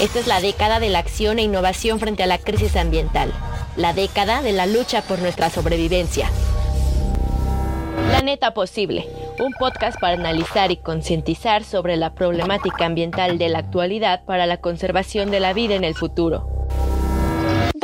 Esta es la década de la acción e innovación frente a la crisis ambiental, la década de la lucha por nuestra sobrevivencia. Planeta Posible, un podcast para analizar y concientizar sobre la problemática ambiental de la actualidad para la conservación de la vida en el futuro.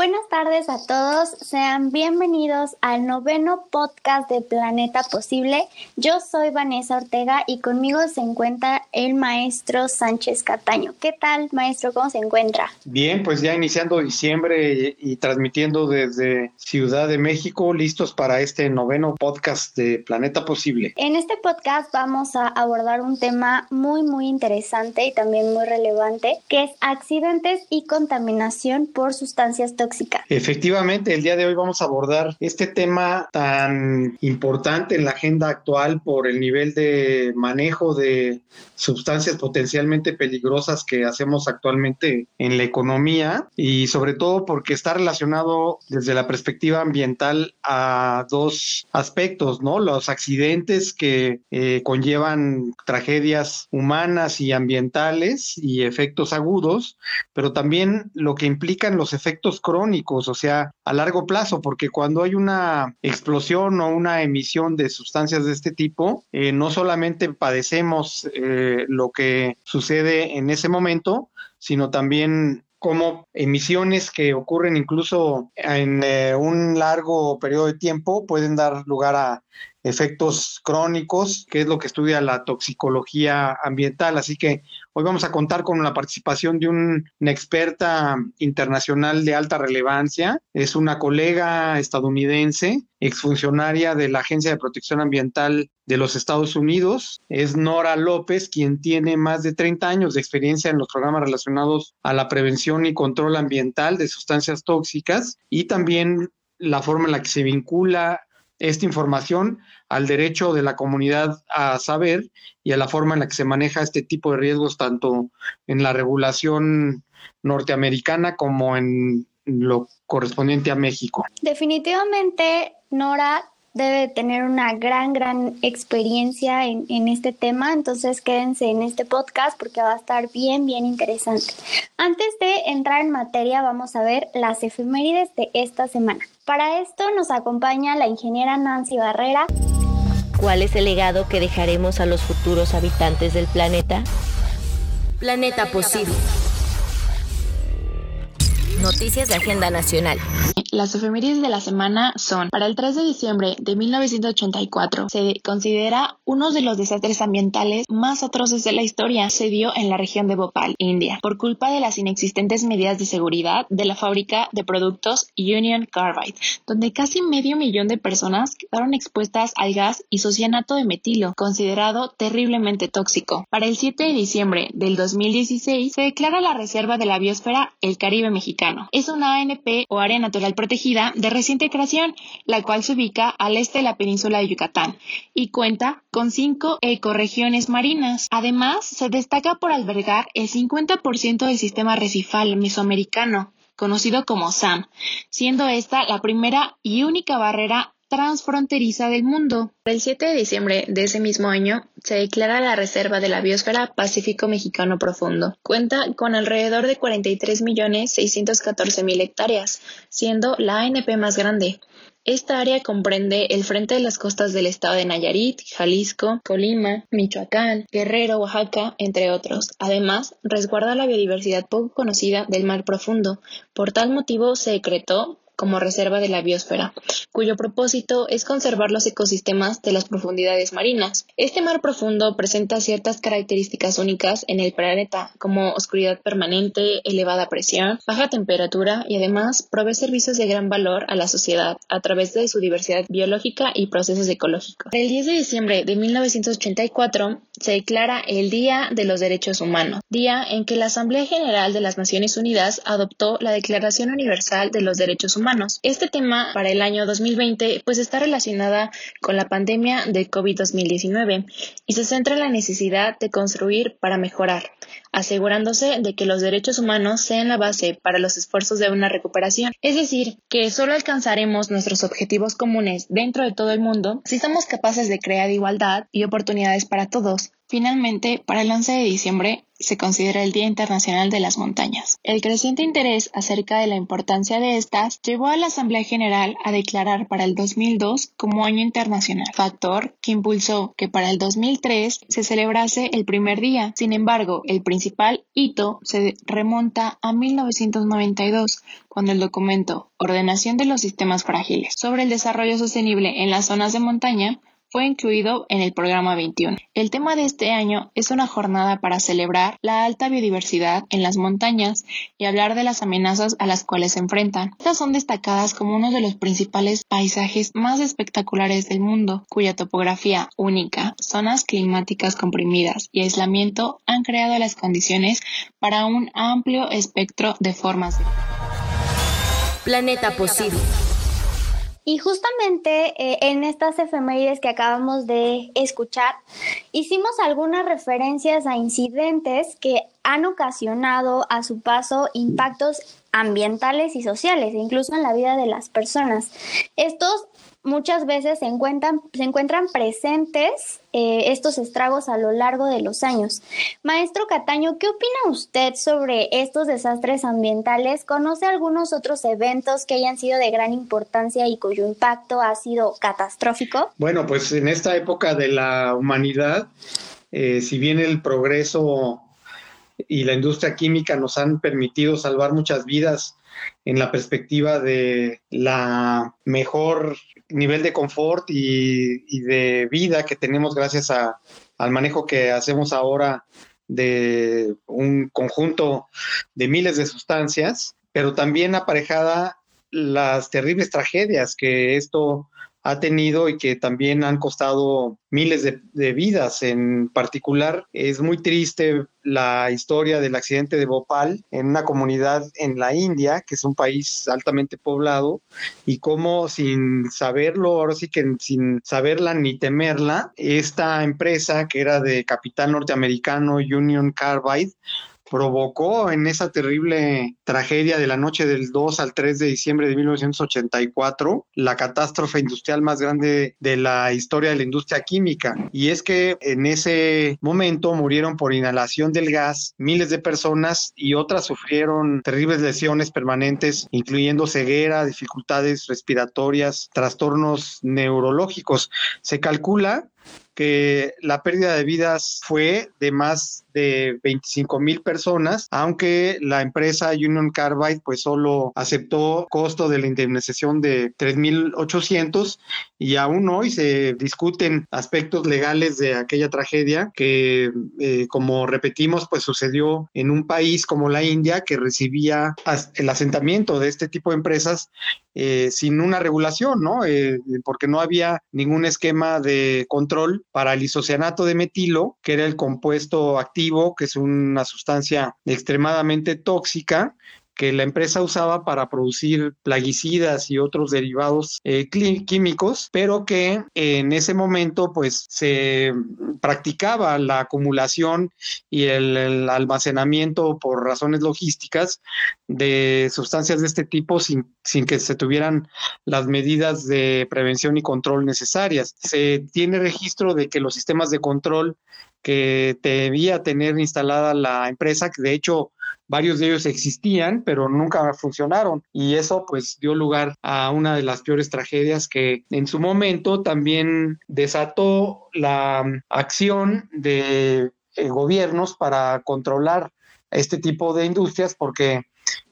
Buenas tardes a todos, sean bienvenidos al noveno podcast de Planeta Posible. Yo soy Vanessa Ortega y conmigo se encuentra el maestro Sánchez Cataño. ¿Qué tal, maestro? ¿Cómo se encuentra? Bien, pues ya iniciando diciembre y, transmitiendo desde Ciudad de México, listos para este noveno podcast de Planeta Posible. En este podcast vamos a abordar un tema muy, muy interesante y también muy relevante, que es accidentes y contaminación por sustancias tóxicas Efectivamente, el día de hoy vamos a abordar este tema tan importante en la agenda actual por el nivel de manejo de sustancias potencialmente peligrosas que hacemos actualmente en la economía y sobre todo porque está relacionado desde la perspectiva ambiental a dos aspectos, ¿no? Los accidentes que eh, conllevan tragedias humanas y ambientales y efectos agudos, pero también lo que implican los efectos crónicos o sea, a largo plazo, porque cuando hay una explosión o una emisión de sustancias de este tipo, eh, no solamente padecemos eh, lo que sucede en ese momento, sino también como emisiones que ocurren incluso en eh, un largo periodo de tiempo pueden dar lugar a efectos crónicos, que es lo que estudia la toxicología ambiental. Así que hoy vamos a contar con la participación de una experta internacional de alta relevancia. Es una colega estadounidense, exfuncionaria de la Agencia de Protección Ambiental de los Estados Unidos. Es Nora López, quien tiene más de 30 años de experiencia en los programas relacionados a la prevención y control ambiental de sustancias tóxicas y también la forma en la que se vincula esta información al derecho de la comunidad a saber y a la forma en la que se maneja este tipo de riesgos tanto en la regulación norteamericana como en lo correspondiente a México. Definitivamente, Nora, debe tener una gran, gran experiencia en, en, este tema, entonces quédense en este podcast porque va a estar bien, bien interesante. Antes de entrar en materia, vamos a ver las efemérides de esta semana. Para esto nos acompaña la ingeniera Nancy Barrera. ¿Cuál es el legado que dejaremos a los futuros habitantes del planeta? Planeta Posible. Noticias de Agenda Nacional. Las efemérides de la semana son, para el 3 de diciembre de 1984, se considera uno de los desastres ambientales más atroces de la historia. Se dio en la región de Bhopal, India, por culpa de las inexistentes medidas de seguridad de la fábrica de productos Union Carbide, donde casi medio millón de personas quedaron expuestas al gas isocianato de metilo, considerado terriblemente tóxico. Para el 7 de diciembre del 2016, se declara la Reserva de la Biosfera el Caribe Mexicano. Es una ANP o área natural protegida de reciente creación, la cual se ubica al este de la península de Yucatán y cuenta con cinco ecorregiones marinas. Además, se destaca por albergar el 50% del sistema recifal mesoamericano, conocido como SAM, siendo esta la primera y única barrera transfronteriza del mundo. El 7 de diciembre de ese mismo año se declara la Reserva de la Biosfera Pacífico Mexicano Profundo. Cuenta con alrededor de 43.614.000 hectáreas, siendo la ANP más grande. Esta área comprende el frente de las costas del estado de Nayarit, Jalisco, Colima, Michoacán, Guerrero, Oaxaca, entre otros. Además, resguarda la biodiversidad poco conocida del mar profundo. Por tal motivo se decretó como reserva de la biosfera, cuyo propósito es conservar los ecosistemas de las profundidades marinas. Este mar profundo presenta ciertas características únicas en el planeta, como oscuridad permanente, elevada presión, baja temperatura y además provee servicios de gran valor a la sociedad a través de su diversidad biológica y procesos ecológicos. El 10 de diciembre de 1984 se declara el Día de los Derechos Humanos, día en que la Asamblea General de las Naciones Unidas adoptó la Declaración Universal de los Derechos Humanos. Este tema para el año 2020 pues está relacionada con la pandemia de COVID-2019 y se centra en la necesidad de construir para mejorar, asegurándose de que los derechos humanos sean la base para los esfuerzos de una recuperación. Es decir, que solo alcanzaremos nuestros objetivos comunes dentro de todo el mundo si somos capaces de crear igualdad y oportunidades para todos Finalmente, para el 11 de diciembre se considera el Día Internacional de las Montañas. El creciente interés acerca de la importancia de estas llevó a la Asamblea General a declarar para el 2002 como Año Internacional, factor que impulsó que para el 2003 se celebrase el primer día. Sin embargo, el principal hito se remonta a 1992, cuando el documento Ordenación de los Sistemas Frágiles sobre el Desarrollo Sostenible en las Zonas de Montaña fue incluido en el programa 21. El tema de este año es una jornada para celebrar la alta biodiversidad en las montañas y hablar de las amenazas a las cuales se enfrentan. Estas son destacadas como uno de los principales paisajes más espectaculares del mundo, cuya topografía única, zonas climáticas comprimidas y aislamiento han creado las condiciones para un amplio espectro de formas. Planeta posible. Y justamente eh, en estas efemérides que acabamos de escuchar, hicimos algunas referencias a incidentes que han ocasionado a su paso impactos ambientales y sociales, incluso en la vida de las personas. Estos muchas veces se encuentran, se encuentran presentes eh, estos estragos a lo largo de los años. Maestro Cataño, ¿qué opina usted sobre estos desastres ambientales? ¿Conoce algunos otros eventos que hayan sido de gran importancia y cuyo impacto ha sido catastrófico? Bueno, pues en esta época de la humanidad, eh, si bien el progreso y la industria química nos han permitido salvar muchas vidas en la perspectiva de la mejor nivel de confort y, de vida que tenemos gracias al manejo que hacemos ahora de un conjunto de miles de sustancias, pero también aparejada las terribles tragedias que esto ha tenido y que también han costado miles de, vidas. En particular, es muy triste la historia del accidente de Bhopal en una comunidad en la India, que es un país altamente poblado, y cómo sin saberlo, ahora sí que sin saberla ni temerla, esta empresa que era de capital norteamericano Union Carbide, provocó en esa terrible tragedia de la noche del 2 al 3 de diciembre de 1984 la catástrofe industrial más grande de la historia de la industria química. Y es que en ese momento murieron por inhalación del gas miles de personas y otras sufrieron terribles lesiones permanentes, incluyendo ceguera, dificultades respiratorias, trastornos neurológicos. Se calcula que la pérdida de vidas fue de más de 25 mil personas, aunque la empresa Union Carbide pues solo aceptó costo de la indemnización de 3.800 y aún hoy se discuten aspectos legales de aquella tragedia que eh, como repetimos pues sucedió en un país como la India que recibía el asentamiento de este tipo de empresas eh, sin una regulación, ¿no? Eh, porque no había ningún esquema de control para el isocianato de metilo, que era el compuesto activo, que es una sustancia extremadamente tóxica que la empresa usaba para producir plaguicidas y otros derivados eh, químicos, pero que en ese momento pues se practicaba la acumulación y el, almacenamiento por razones logísticas de sustancias de este tipo sin, sin que se tuvieran las medidas de prevención y control necesarias. Se tiene registro de que los sistemas de control que debía tener instalada la empresa, que de hecho varios de ellos existían, pero nunca funcionaron. Y eso pues dio lugar a una de las peores tragedias que en su momento también desató la acción de eh, gobiernos para controlar este tipo de industrias porque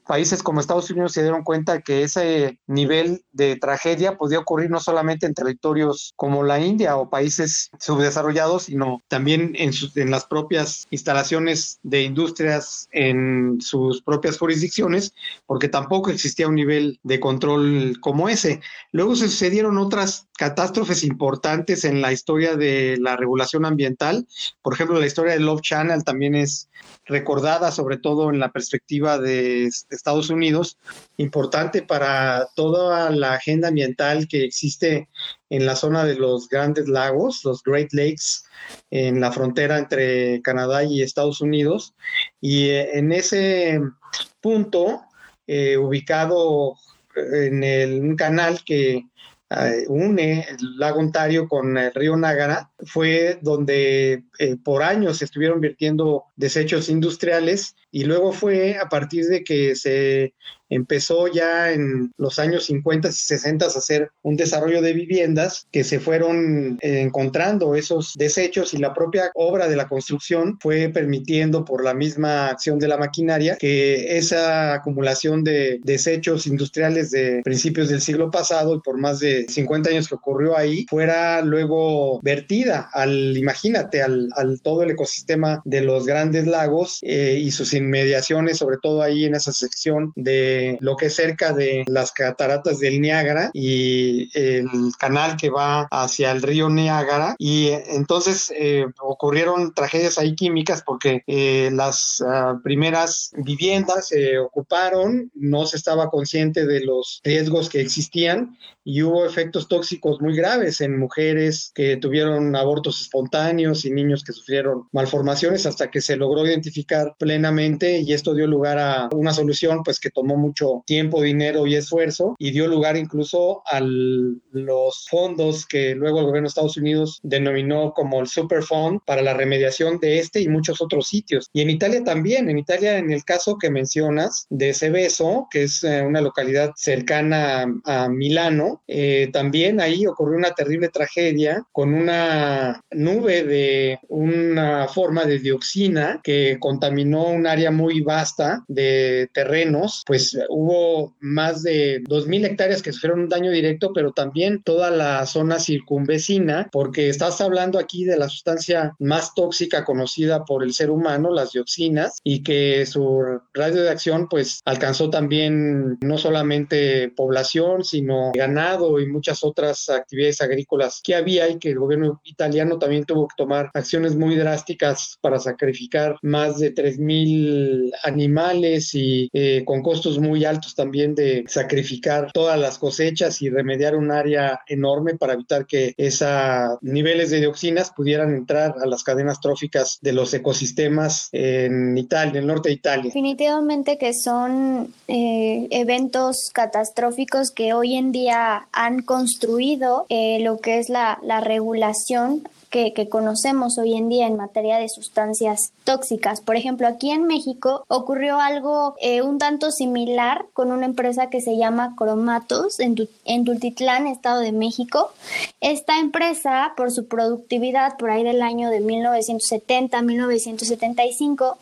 países como Estados Unidos se dieron cuenta que ese nivel de tragedia podía ocurrir no solamente en territorios como la India o países subdesarrollados, sino también en, en las propias instalaciones de industrias en sus propias jurisdicciones, porque tampoco existía un nivel de control como ese. Luego se sucedieron otras catástrofes importantes en la historia de la regulación ambiental. Por ejemplo, la historia del Love Channel también es recordada, sobre todo en la perspectiva de Estados Unidos, importante para toda la agenda ambiental que existe en la zona de los grandes lagos, los Great Lakes, en la frontera entre Canadá y Estados Unidos. Y eh, en ese punto, eh, ubicado en el, un canal que eh, une el lago Ontario con el río Nágara, fue donde eh, por años se estuvieron vertiendo desechos industriales y luego fue a partir de que se empezó ya en los años 50 y 60 a hacer un desarrollo de viviendas que se fueron encontrando esos desechos y la propia obra de la construcción fue permitiendo por la misma acción de la maquinaria que esa acumulación de desechos industriales de principios del siglo pasado y por más de 50 años que ocurrió ahí fuera luego vertida al, imagínate, al, todo el ecosistema de los grandes lagos eh, y sus inmediaciones, sobre todo ahí en esa sección de lo que es cerca de las cataratas del Niágara y el canal que va hacia el río Niágara. Y eh, entonces eh, ocurrieron tragedias ahí químicas porque eh, las ah, primeras viviendas se ocuparon, no se estaba consciente de los riesgos que existían y hubo efectos tóxicos muy graves en mujeres que tuvieron abortos espontáneos y niños que sufrieron malformaciones hasta que se logró identificar plenamente y esto dio lugar a una solución pues que tomó mucho tiempo, dinero y esfuerzo y dio lugar incluso a los fondos que luego el gobierno de Estados Unidos denominó como el Superfund para la remediación de este y muchos otros sitios. Y en Italia también, en Italia en el caso que mencionas de Seveso, que es eh, una localidad cercana a Milano, eh, también ahí ocurrió una terrible tragedia con una nube de una forma de dioxina que contaminó un área muy vasta de terrenos, pues hubo más de 2.000 hectáreas que sufrieron un daño directo, pero también toda la zona circunvecina, porque estás hablando aquí de la sustancia más tóxica conocida por el ser humano, las dioxinas, y que su radio de acción pues alcanzó también no solamente población, sino ganado y muchas otras actividades agrícolas que había y que el gobierno italiano también tuvo que tomar acciones muy drásticas para sacrificar más de 3.000 animales y eh, con costos muy altos también de sacrificar todas las cosechas y remediar un área enorme para evitar que esos niveles de dioxinas pudieran entrar a las cadenas tróficas de los ecosistemas en Italia, en el norte de Italia. Definitivamente que son eh, eventos catastróficos que hoy en día han construido eh, lo que es la, la regulación que, conocemos hoy en día en materia de sustancias tóxicas. Por ejemplo, aquí en México ocurrió algo eh, un tanto similar con una empresa que se llama Cromatos en, en Tultitlán, Estado de México. Esta empresa, por su productividad por ahí del año de 1970-1975,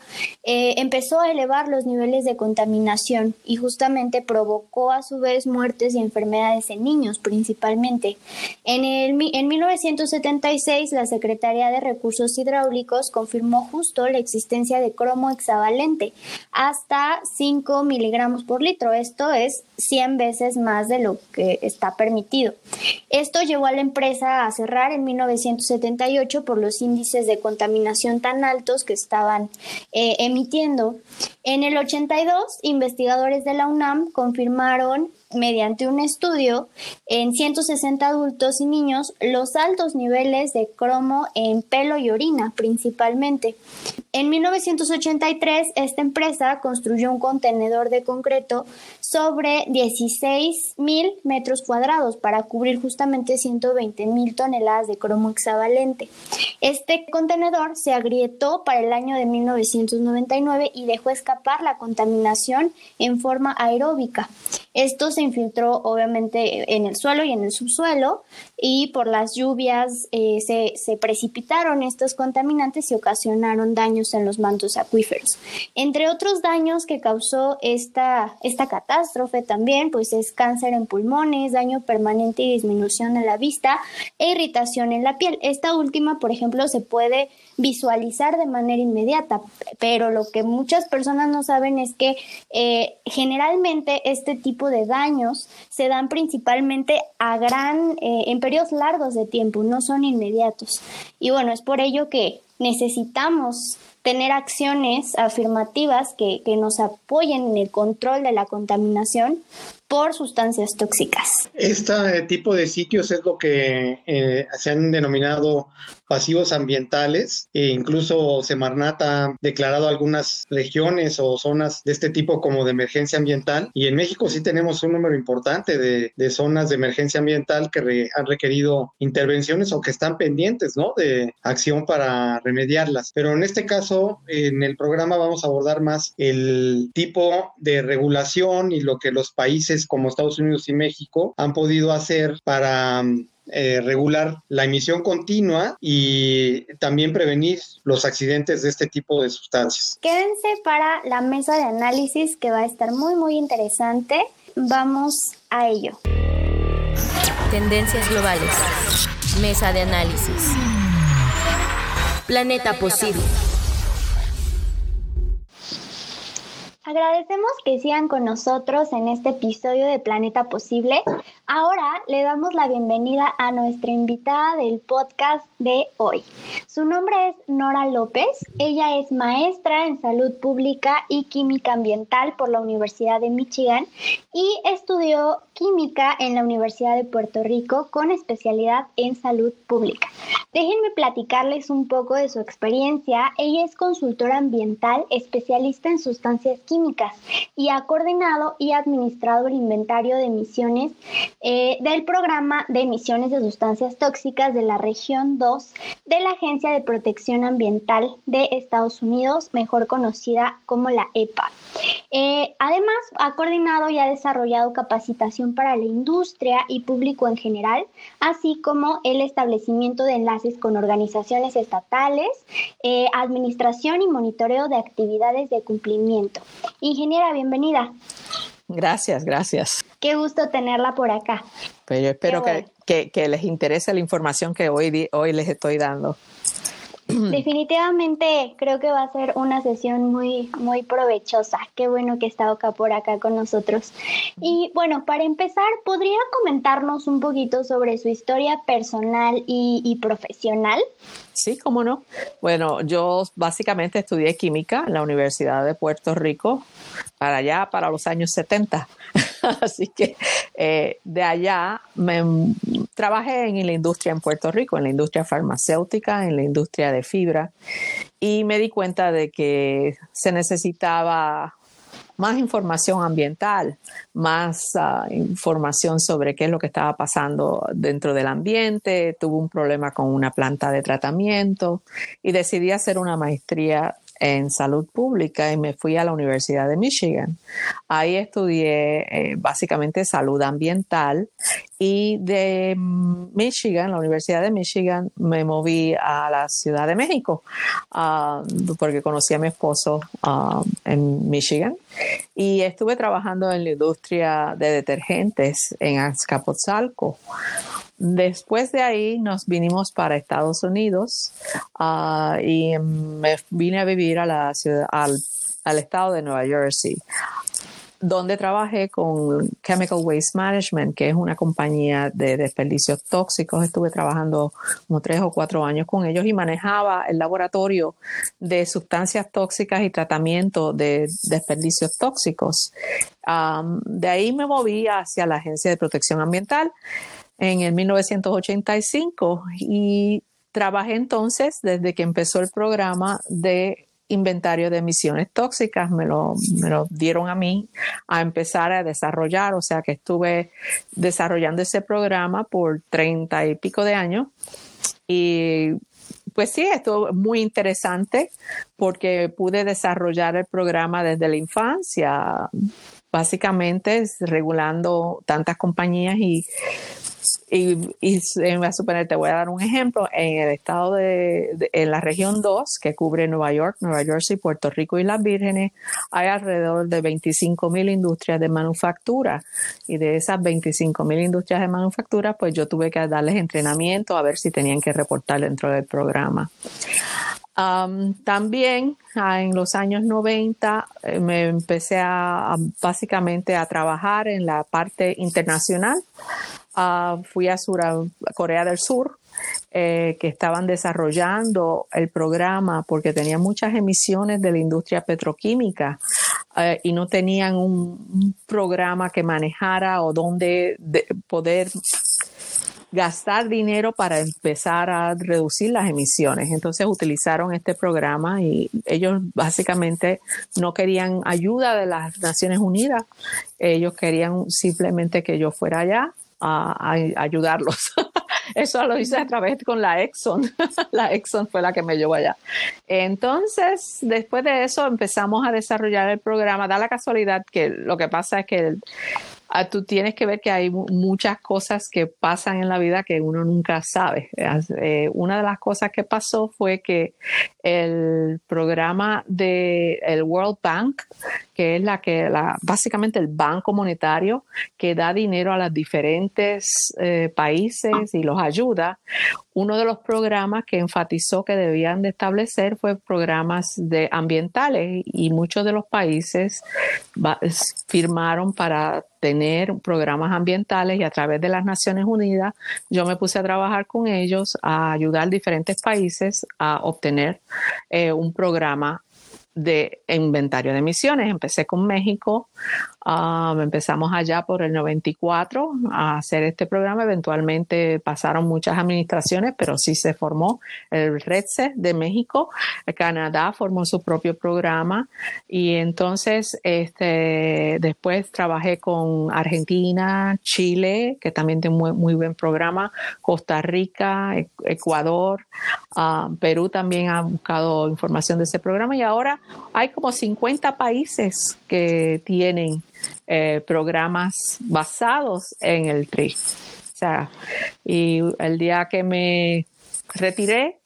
eh, empezó a elevar los niveles de contaminación y justamente provocó a su vez muertes y enfermedades en niños principalmente. En, el, en 1976, la Secretaría de Recursos Hidráulicos confirmó justo la existencia de cromo hexavalente hasta 5 miligramos por litro. Esto es 100 veces más de lo que está permitido. Esto llevó a la empresa a cerrar en 1978 por los índices de contaminación tan altos que estaban eh, emitiendo. En el 82, investigadores de la UNAM confirmaron mediante un estudio en 160 adultos y niños los altos niveles de cromo en pelo y orina principalmente. En 1983 esta empresa construyó un contenedor de concreto sobre 16 mil metros cuadrados para cubrir justamente 120 mil toneladas de cromo hexavalente. Este contenedor se agrietó para el año de 1999 y dejó escapar la contaminación en forma aeróbica. Esto se infiltró obviamente en el suelo y en el subsuelo y por las lluvias eh, se, se, precipitaron estos contaminantes y ocasionaron daños en los mantos acuíferos. Entre otros daños que causó esta, esta catástrofe también, pues es cáncer en pulmones, daño permanente y disminución en la vista e irritación en la piel. Esta última, por ejemplo, se puede visualizar de manera inmediata, pero lo que muchas personas no saben es que eh, generalmente este tipo de daños se dan principalmente a gran, eh, en periodos largos de tiempo, no son inmediatos. Y bueno, es por ello que necesitamos tener acciones afirmativas que, que nos apoyen en el control de la contaminación por sustancias tóxicas. Este tipo de sitios es lo que eh, se han denominado pasivos ambientales e incluso Semarnat ha declarado algunas regiones o zonas de este tipo como de emergencia ambiental y en México sí tenemos un número importante de, zonas de emergencia ambiental que han requerido intervenciones o que están pendientes ¿no? de acción para remediarlas. Pero en este caso, en el programa vamos a abordar más el tipo de regulación y lo que los países como Estados Unidos y México han podido hacer para eh, regular la emisión continua y también prevenir los accidentes de este tipo de sustancias. Quédense para la mesa de análisis que va a estar muy muy interesante. Vamos a ello. Tendencias globales. Mesa de análisis. Planeta posible. Agradecemos que sigan con nosotros en este episodio de Planeta Posible. Ahora le damos la bienvenida a nuestra invitada del podcast de hoy. Su nombre es Nora López. Ella es maestra en salud pública y química ambiental por la Universidad de Michigan y estudió química en la Universidad de Puerto Rico con especialidad en salud pública. Déjenme platicarles un poco de su experiencia. Ella es consultora ambiental, especialista en sustancias químicas y ha coordinado y administrado el inventario de emisiones eh, del programa de emisiones de sustancias tóxicas de la región 2 de la Agencia de Protección Ambiental de Estados Unidos, mejor conocida como la EPA. Eh, además, ha coordinado y ha desarrollado capacitación para la industria y público en general, así como el establecimiento de enlaces con organizaciones estatales, eh, administración y monitoreo de actividades de cumplimiento. Ingeniera, bienvenida. Gracias, gracias. Qué gusto tenerla por acá. Pues yo espero que, que, les interese la información que hoy, hoy les estoy dando. Definitivamente creo que va a ser una sesión muy, muy provechosa. Qué bueno que está acá por acá con nosotros. Y bueno, para empezar, ¿podría comentarnos un poquito sobre su historia personal y, y profesional? Sí, cómo no. Bueno, yo básicamente estudié química en la Universidad de Puerto Rico para allá, para los años 70. Así que eh, de allá me trabajé en la industria en Puerto Rico, en la industria farmacéutica, en la industria de fibra, y me di cuenta de que se necesitaba más información ambiental, más ah, información sobre qué es lo que estaba pasando dentro del ambiente. Tuve un problema con una planta de tratamiento y decidí hacer una maestría en salud pública y me fui a la Universidad de Michigan. Ahí estudié eh, básicamente salud ambiental y de Michigan, la Universidad de Michigan, me moví a la Ciudad de México ah, porque conocí a mi esposo ah, en Michigan y estuve trabajando en la industria de detergentes en Azcapotzalco. Después de ahí nos vinimos para Estados Unidos ah, y me vine a vivir a la ciudad, al, estado de Nueva Jersey donde trabajé con Chemical Waste Management, que es una compañía de desperdicios tóxicos. Estuve trabajando como tres o cuatro años con ellos y manejaba el laboratorio de sustancias tóxicas y tratamiento de desperdicios tóxicos. de ahí me moví hacia la Agencia de Protección Ambiental en el 1985 y trabajé entonces desde que empezó el programa de inventario de emisiones tóxicas, me lo, me lo dieron a mí a empezar a desarrollar, o sea que estuve desarrollando ese programa por treinta y pico de años. Y pues sí, estuvo muy interesante porque pude desarrollar el programa desde la infancia, básicamente regulando tantas compañías y y, y voy a suponer, te voy a dar un ejemplo, en el estado de, en la región 2, que cubre Nueva York, Nueva Jersey, Puerto Rico y las Vírgenes, hay alrededor de 25 mil industrias de manufactura. Y de esas 25 mil industrias de manufactura, pues yo tuve que darles entrenamiento a ver si tenían que reportar dentro del programa. También ah, en los años 90 eh, me empecé a, básicamente a trabajar en la parte internacional. Ah, fui a, Sur, Corea del Sur eh, que estaban desarrollando el programa porque tenían muchas emisiones de la industria petroquímica eh, y no tenían un, programa que manejara o donde poder gastar dinero para empezar a reducir las emisiones. Entonces utilizaron este programa y ellos básicamente no querían ayuda de las Naciones Unidas, ellos querían simplemente que yo fuera allá a, ayudarlos. Eso lo hice a través con la Exxon. la Exxon fue la que me llevó allá. Entonces, después de eso empezamos a desarrollar el programa. Da la casualidad que lo que pasa es que el, Ah, tú tienes que ver que hay muchas cosas que pasan en la vida que uno nunca sabe. Eh, una de las cosas que pasó fue que el programa del el World Bank, que es la que la, básicamente el banco monetario que da dinero a los diferentes eh, países y los ayuda, uno de los programas que enfatizó que debían de establecer fue programas de ambientales y muchos de los países firmaron para tener programas ambientales y a través de las Naciones Unidas yo me puse a trabajar con ellos a ayudar diferentes países a obtener eh, un programa de inventario de emisiones. Empecé con México, um, empezamos allá por el 94 a hacer este programa. Eventualmente pasaron muchas administraciones, pero sí se formó el REDSE de México. Canadá formó su propio programa y entonces este, después trabajé con Argentina, Chile, que también tiene muy, muy buen programa, Costa Rica, Ecuador, um, Perú también ha buscado información de ese programa y ahora hay como 50 países que tienen eh, programas basados en el TRI. O sea, y el día que me retiré,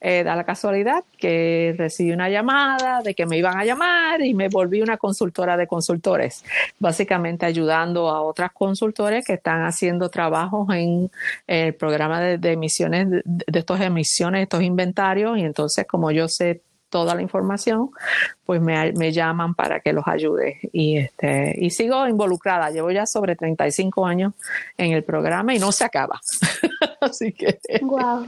eh, da la casualidad que recibí una llamada de que me iban a llamar y me volví una consultora de consultores, básicamente ayudando a otras consultores que están haciendo trabajos en el programa de, emisiones, de, de estas emisiones, estos inventarios, y entonces como yo sé toda la información, pues me, me, llaman para que los ayude. Y, este, y sigo involucrada. Llevo ya sobre 35 años en el programa y no se acaba. Así que. Wow.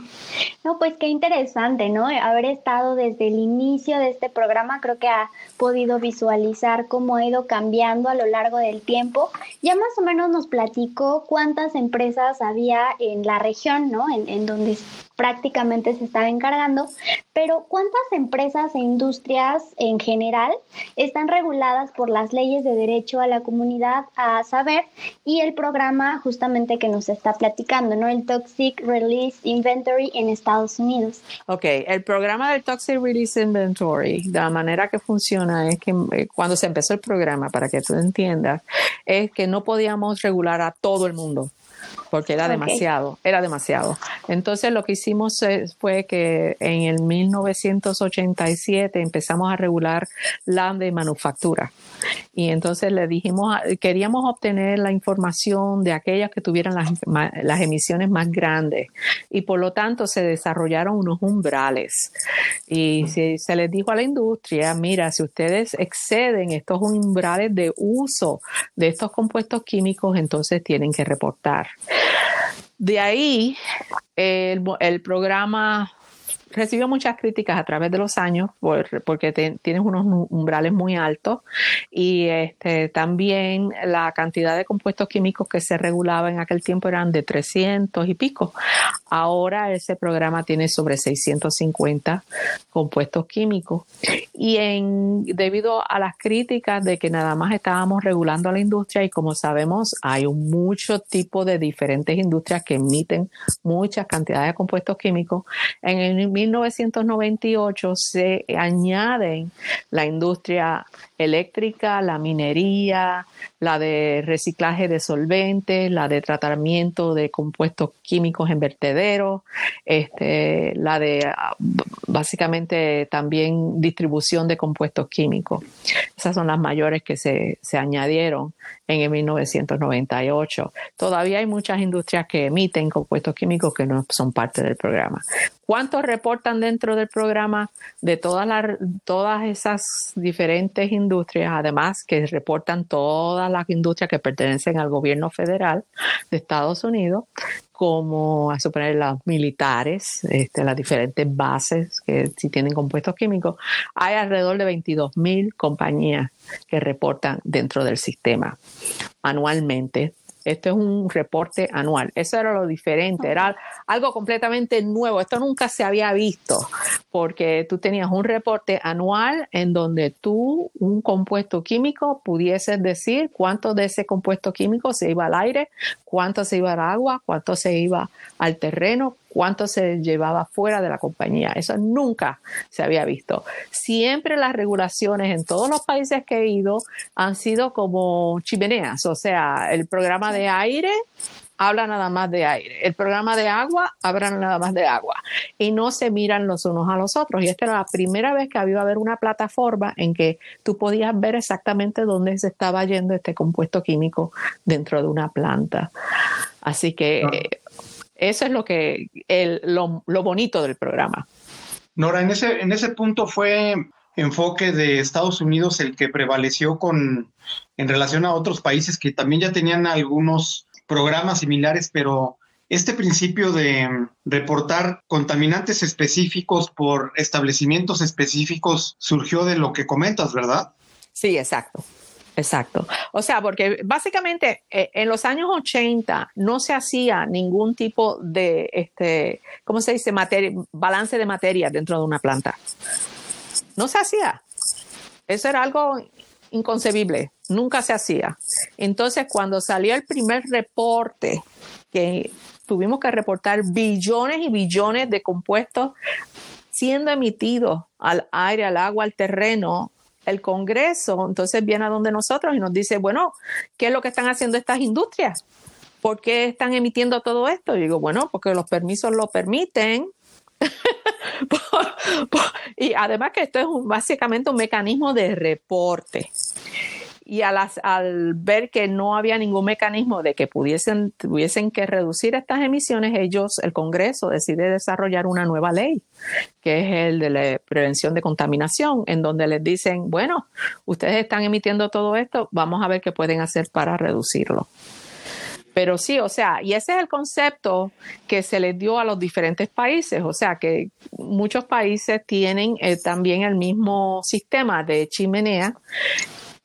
No, pues qué interesante, ¿no? Haber estado desde el inicio de este programa, creo que ha podido visualizar cómo ha ido cambiando a lo largo del tiempo. Ya más o menos nos platicó cuántas empresas había en la región, ¿no? En, en donde prácticamente se estaba encargando, pero ¿cuántas empresas e industrias en general están reguladas por las leyes de derecho a la comunidad a saber y el programa justamente que nos está platicando, ¿no? El Toxic Release Inventory en Estados Unidos. Ok, el programa del Toxic Release Inventory, la manera que funciona es que eh, cuando se empezó el programa, para que tú entiendas, es que no podíamos regular a todo el mundo porque era demasiado, era demasiado. Entonces lo que hicimos fue que en el 1987 empezamos a regular la de manufactura. Y entonces le dijimos, queríamos obtener la información de aquellas que tuvieran las, las emisiones más grandes. Y por lo tanto se desarrollaron unos umbrales. Y se, se les dijo a la industria, mira, si ustedes exceden estos umbrales de uso de estos compuestos químicos, entonces tienen que reportar. De ahí, el, el programa recibió muchas críticas a través de los años porque tienes unos umbrales muy altos y este, también la cantidad de compuestos químicos que se regulaba en aquel tiempo eran de 300 y pico. Ahora ese programa tiene sobre 650 compuestos químicos y en, debido a las críticas de que nada más estábamos regulando a la industria y como sabemos hay un mucho tipo de diferentes industrias que emiten muchas cantidades de compuestos químicos, en el 1998 se añaden la industria eléctrica, la minería, la de reciclaje de solventes, la de tratamiento de compuestos químicos en vertederos, este, la de básicamente también distribución de compuestos químicos. Esas son las mayores que se, se añadieron en el 1998. Todavía hay muchas industrias que emiten compuestos químicos que no son parte del programa. ¿Cuántos reportan dentro del programa de todas las, todas esas diferentes industrias, además que reportan todas las industrias que pertenecen al gobierno federal de Estados Unidos? como a suponer los militares, este, las diferentes bases que si tienen compuestos químicos, hay alrededor de 22 mil compañías que reportan dentro del sistema anualmente este es un reporte anual. Eso era lo diferente, era algo completamente nuevo. Esto nunca se había visto porque tú tenías un reporte anual en donde tú, un compuesto químico, pudieses decir cuánto de ese compuesto químico se iba al aire, cuánto se iba al agua, cuánto se iba al terreno, cuánto se llevaba fuera de la compañía. Eso nunca se había visto. Siempre las regulaciones en todos los países que he ido han sido como chimeneas, o sea, el programa de aire habla nada más de aire. El programa de agua habla nada más de agua. Y no se miran los unos a los otros. Y esta era la primera vez que había haber una plataforma en que tú podías ver exactamente dónde se estaba yendo este compuesto químico dentro de una planta. Así que ah. Eso es lo que lo, bonito del programa. Nora, en ese, en ese punto fue enfoque de Estados Unidos el que prevaleció con en relación a otros países que también ya tenían algunos programas similares, pero este principio de reportar contaminantes específicos por establecimientos específicos surgió de lo que comentas, ¿verdad? Sí, exacto. Exacto. O sea, porque básicamente eh, en los años 80 no se hacía ningún tipo de, este, ¿cómo se dice? balance de materia dentro de una planta. No se hacía. Eso era algo inconcebible. Nunca se hacía. Entonces, cuando salió el primer reporte, que tuvimos que reportar billones y billones de compuestos siendo emitidos al aire, al agua, al terreno, el Congreso entonces viene a donde nosotros y nos dice, bueno, ¿qué es lo que están haciendo estas industrias? ¿Por qué están emitiendo todo esto? Y digo, bueno, porque los permisos lo permiten. y además que esto es básicamente un mecanismo de reporte y al ver que no había ningún mecanismo de que pudiesen, tuviesen que reducir estas emisiones, ellos, el Congreso, decide desarrollar una nueva ley, que es el de la prevención de contaminación, en donde les dicen, bueno, ustedes están emitiendo todo esto, vamos a ver qué pueden hacer para reducirlo. Pero sí, o sea, y ese es el concepto que se les dio a los diferentes países, o sea, que muchos países tienen eh, también el mismo sistema de chimenea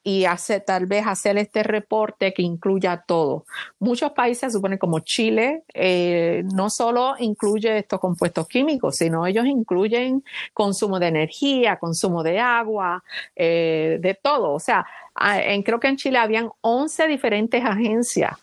y hace, tal vez hacer este reporte que incluya todo. Muchos países suponen como Chile eh, no solo incluye estos compuestos químicos, sino ellos incluyen consumo de energía, consumo de agua, eh, de todo. O sea, creo que en Chile habían 11 diferentes agencias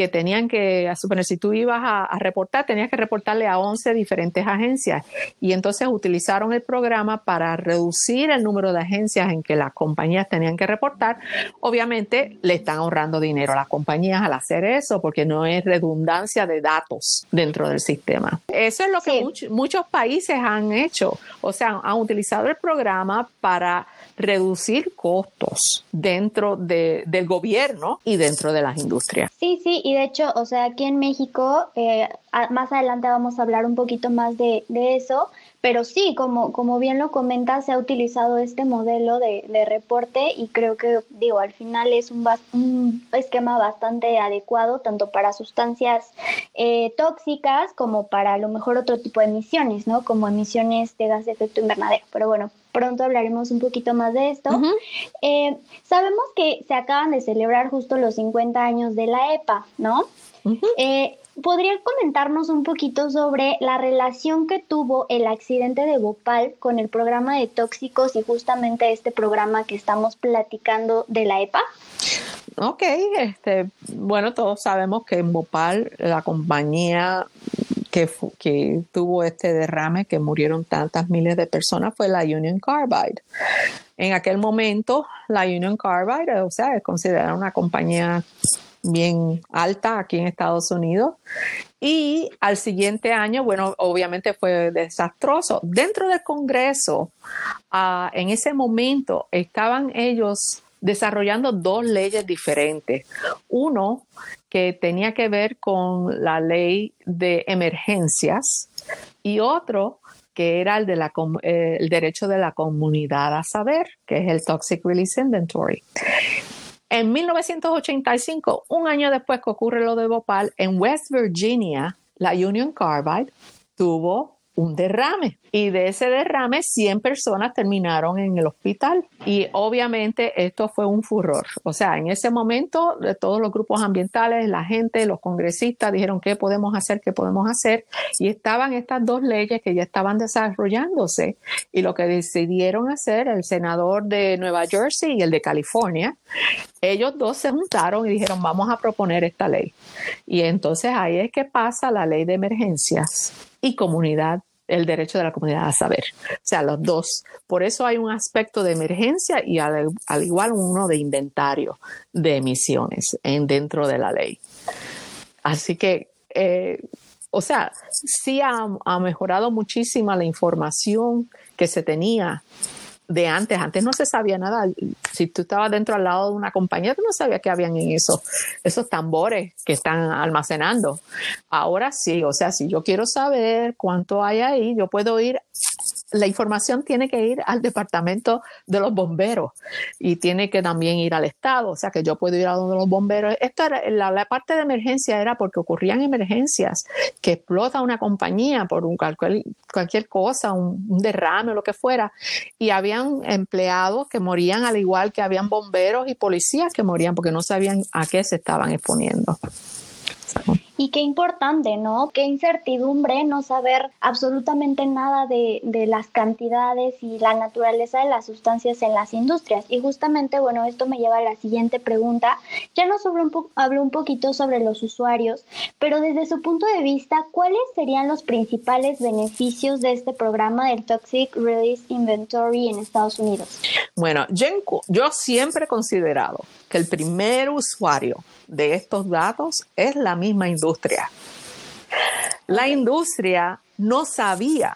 que tenían que, a suponer, si tú ibas a, reportar, tenías que reportarle a 11 diferentes agencias. Y entonces utilizaron el programa para reducir el número de agencias en que las compañías tenían que reportar. Obviamente le están ahorrando dinero a las compañías al hacer eso, porque no es redundancia de datos dentro del sistema. Eso es lo que muchos países han hecho. O sea, han utilizado el programa para reducir costos dentro de, del gobierno y dentro de las industrias. Sí, sí, y de hecho, o sea, aquí en México, eh, más adelante vamos a hablar un poquito más de, de eso, pero sí, como, como bien lo comenta, se ha utilizado este modelo de, reporte y creo que, digo, al final es un, un esquema bastante adecuado tanto para sustancias eh, tóxicas como para a lo mejor otro tipo de emisiones, ¿no? Como emisiones de gas de efecto invernadero. Pero bueno, pronto hablaremos un poquito más de esto. Eh, sabemos que se acaban de celebrar justo los 50 años de la EPA, ¿no? ¿Podría comentarnos un poquito sobre la relación que tuvo el accidente de Bhopal con el programa de tóxicos y justamente este programa que estamos platicando de la EPA? Ok, este, bueno, todos sabemos que en Bhopal la compañía que, que tuvo este derrame, que murieron tantas miles de personas, fue la Union Carbide. En aquel momento, la Union Carbide, o sea, es considerada una compañía bien alta aquí en Estados Unidos. Y al siguiente año, bueno, obviamente fue desastroso. Dentro del Congreso, ah, en ese momento estaban ellos desarrollando dos leyes diferentes. Uno que tenía que ver con la ley de emergencias y otro que era el, de la, eh, el derecho de la comunidad a saber, que es el Toxic Release Inventory. En 1985, un año después que ocurre lo de Bhopal, en West Virginia, la Union Carbide tuvo un derrame y de ese derrame 100 personas terminaron en el hospital y obviamente esto fue un furor. O sea, en ese momento de todos los grupos ambientales, la gente, los congresistas dijeron qué podemos hacer, qué podemos hacer y estaban estas dos leyes que ya estaban desarrollándose y lo que decidieron hacer el senador de Nueva Jersey y el de California, ellos dos se juntaron y dijeron vamos a proponer esta ley. Y entonces ahí es que pasa la ley de emergencias y comunidad el derecho de la comunidad a saber. O sea, los dos. Por eso hay un aspecto de emergencia y al, igual uno de inventario de emisiones en, dentro de la ley. Así que, eh, o sea, sí ha, ha mejorado muchísimo la información que se tenía de antes. Antes no se sabía nada. Si tú estabas dentro al lado de una compañía, tú no sabías qué habían en esos, esos tambores que están almacenando. Ahora sí, o sea, si yo quiero saber cuánto hay ahí, yo puedo ir la información tiene que ir al departamento de los bomberos y tiene que también ir al estado, o sea que yo puedo ir a donde los bomberos. Esto era, la, parte de emergencia era porque ocurrían emergencias, que explota una compañía por un, cualquier, cualquier cosa, un, derrame o lo que fuera, y habían empleados que morían al igual que habían bomberos y policías que morían porque no sabían a qué se estaban exponiendo. Y qué importante, ¿no? Qué incertidumbre no saber absolutamente nada de, de, las cantidades y la naturaleza de las sustancias en las industrias. Y justamente, bueno, esto me lleva a la siguiente pregunta. Ya nos habló un poquito sobre los usuarios, pero desde su punto de vista, ¿cuáles serían los principales beneficios de este programa del Toxic Release Inventory en Estados Unidos? Bueno, yo, yo siempre he considerado que el primer usuario de estos datos es la misma industria. La industria no sabía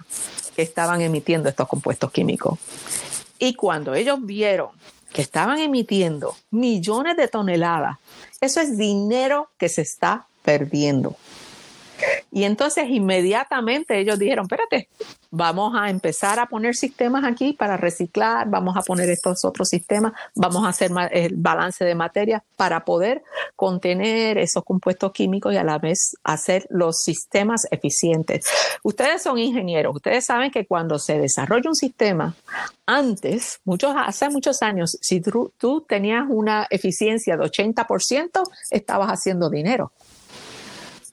que estaban emitiendo estos compuestos químicos. Y cuando ellos vieron que estaban emitiendo millones de toneladas, eso es dinero que se está perdiendo. Y entonces inmediatamente ellos dijeron, espérate, vamos a empezar a poner sistemas aquí para reciclar, vamos a poner estos otros sistemas, vamos a hacer el balance de materia para poder contener esos compuestos químicos y a la vez hacer los sistemas eficientes. Ustedes son ingenieros, ustedes saben que cuando se desarrolla un sistema, antes, muchos, hace muchos años, si tú, tú tenías una eficiencia de 80%, estabas haciendo dinero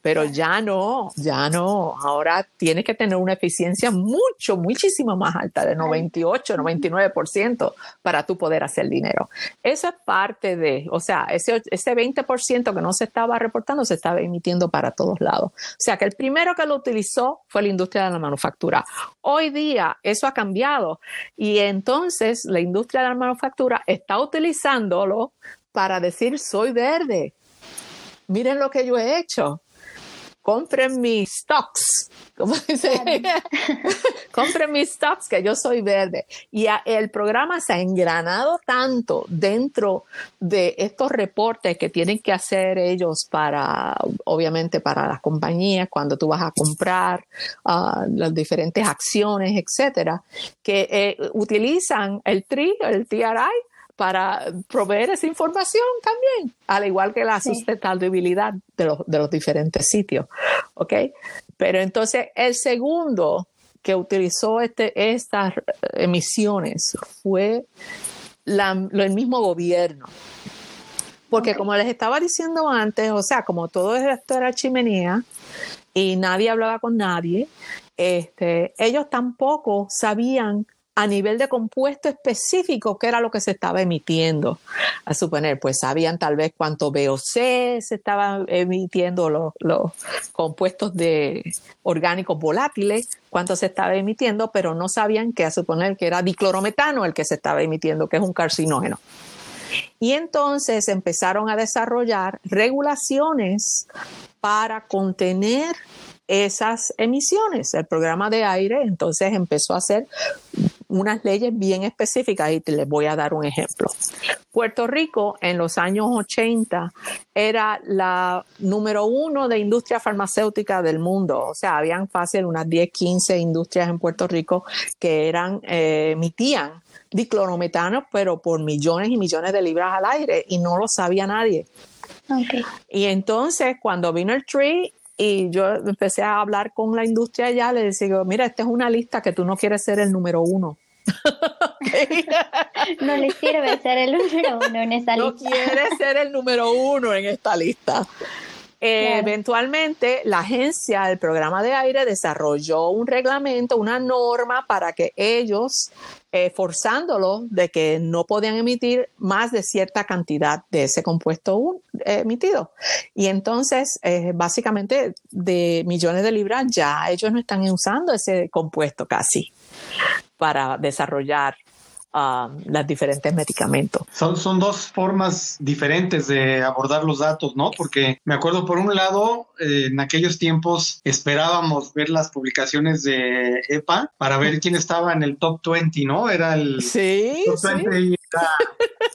pero ya no, ya no. Ahora tienes que tener una eficiencia mucho, muchísimo más alta, de 98, 99% para tú poder hacer dinero. Eso es parte de, o sea, ese, ese 20% que no se estaba reportando se estaba emitiendo para todos lados. O sea, que el primero que lo utilizó fue la industria de la manufactura. Hoy día eso ha cambiado y entonces la industria de la manufactura está utilizándolo para decir soy verde. Miren lo que yo he hecho compren mis stocks, como dice, compren mis stocks que yo soy verde. Y el programa se ha engranado tanto dentro de estos reportes que tienen que hacer ellos para, obviamente, para las compañías cuando tú vas a comprar uh, las diferentes acciones, etcétera, que eh, utilizan el TRI, el TRI para proveer esa información también, al igual que la sustentabilidad de los, de los diferentes sitios. ¿Ok? Pero entonces el segundo que utilizó este, estas emisiones fue el mismo gobierno. Porque como les estaba diciendo antes, o sea, como todo esto era chimenea y nadie hablaba con nadie, este, ellos tampoco sabían a nivel de compuesto específico qué era lo que se estaba emitiendo. A suponer, pues sabían tal vez cuánto VOC se estaba emitiendo los, los compuestos de orgánicos volátiles, cuánto se estaba emitiendo, pero no sabían que a suponer que era diclorometano el que se estaba emitiendo, que es un carcinógeno. Y entonces empezaron a desarrollar regulaciones para contener esas emisiones. El programa de aire entonces empezó a hacer unas leyes bien específicas y te les voy a dar un ejemplo. Puerto Rico en los años 80 era la número uno de industria farmacéutica del mundo. O sea, habían fácil unas 10, 15 industrias en Puerto Rico que eran, eh, emitían diclorometano, pero por millones y millones de libras al aire y no lo sabía nadie. Y entonces, cuando vino el tree, Y yo empecé a hablar con la industria ya, le decía, mira, esta es una lista que tú no quieres ser el número uno. No le sirve ser el número uno en esta lista. No quiere ser el número uno en esta lista. Eventualmente, la agencia del programa de aire desarrolló un reglamento, una norma para que ellos, eh, forzándolo de que no podían emitir más de cierta cantidad de ese compuesto emitido. Y entonces, eh, básicamente, de millones de libras ya ellos no están usando ese compuesto casi para desarrollar um, los diferentes medicamentos. Son, son dos formas diferentes de abordar los datos, ¿no? Porque me acuerdo, por un lado, eh, en aquellos tiempos esperábamos ver las publicaciones de EPA para ver quién estaba en el top 20, ¿no? Era el sí, top 20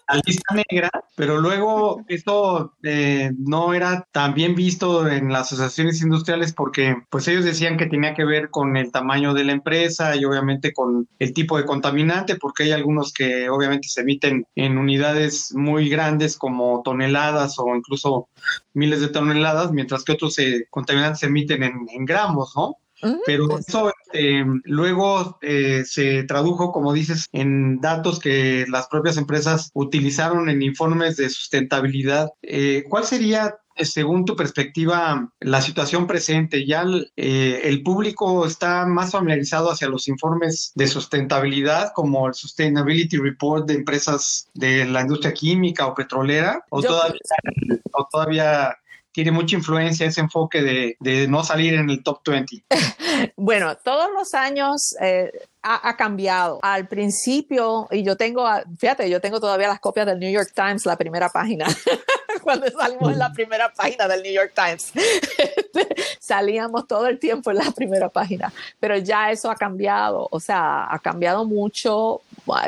la lista negra, pero luego esto eh, no era tan bien visto en las asociaciones industriales porque pues ellos decían que tenía que ver con el tamaño de la empresa y obviamente con el tipo de contaminante, porque hay algunos que obviamente se emiten en unidades muy grandes como toneladas o incluso miles de toneladas, mientras que otros eh, contaminantes se emiten en gramos, ¿no? Pero eso este, luego eh, se tradujo, como dices, en datos que las propias empresas utilizaron en informes de sustentabilidad. Eh, ¿Cuál sería eh, según tu perspectiva, la situación presente, ya el, público está más familiarizado hacia los informes de sustentabilidad, como el Sustainability Report de empresas de la industria química o petrolera, o, todavía, o todavía tiene mucha influencia ese enfoque de, no salir en el top 20? bueno, todos los años eh, ha, cambiado. Al principio, y yo tengo, fíjate, yo tengo todavía las copias del New York Times, la primera página. Cuando salimos en la primera página del New York Times, salíamos todo el tiempo en la primera página, pero ya eso ha cambiado, o sea, ha cambiado mucho,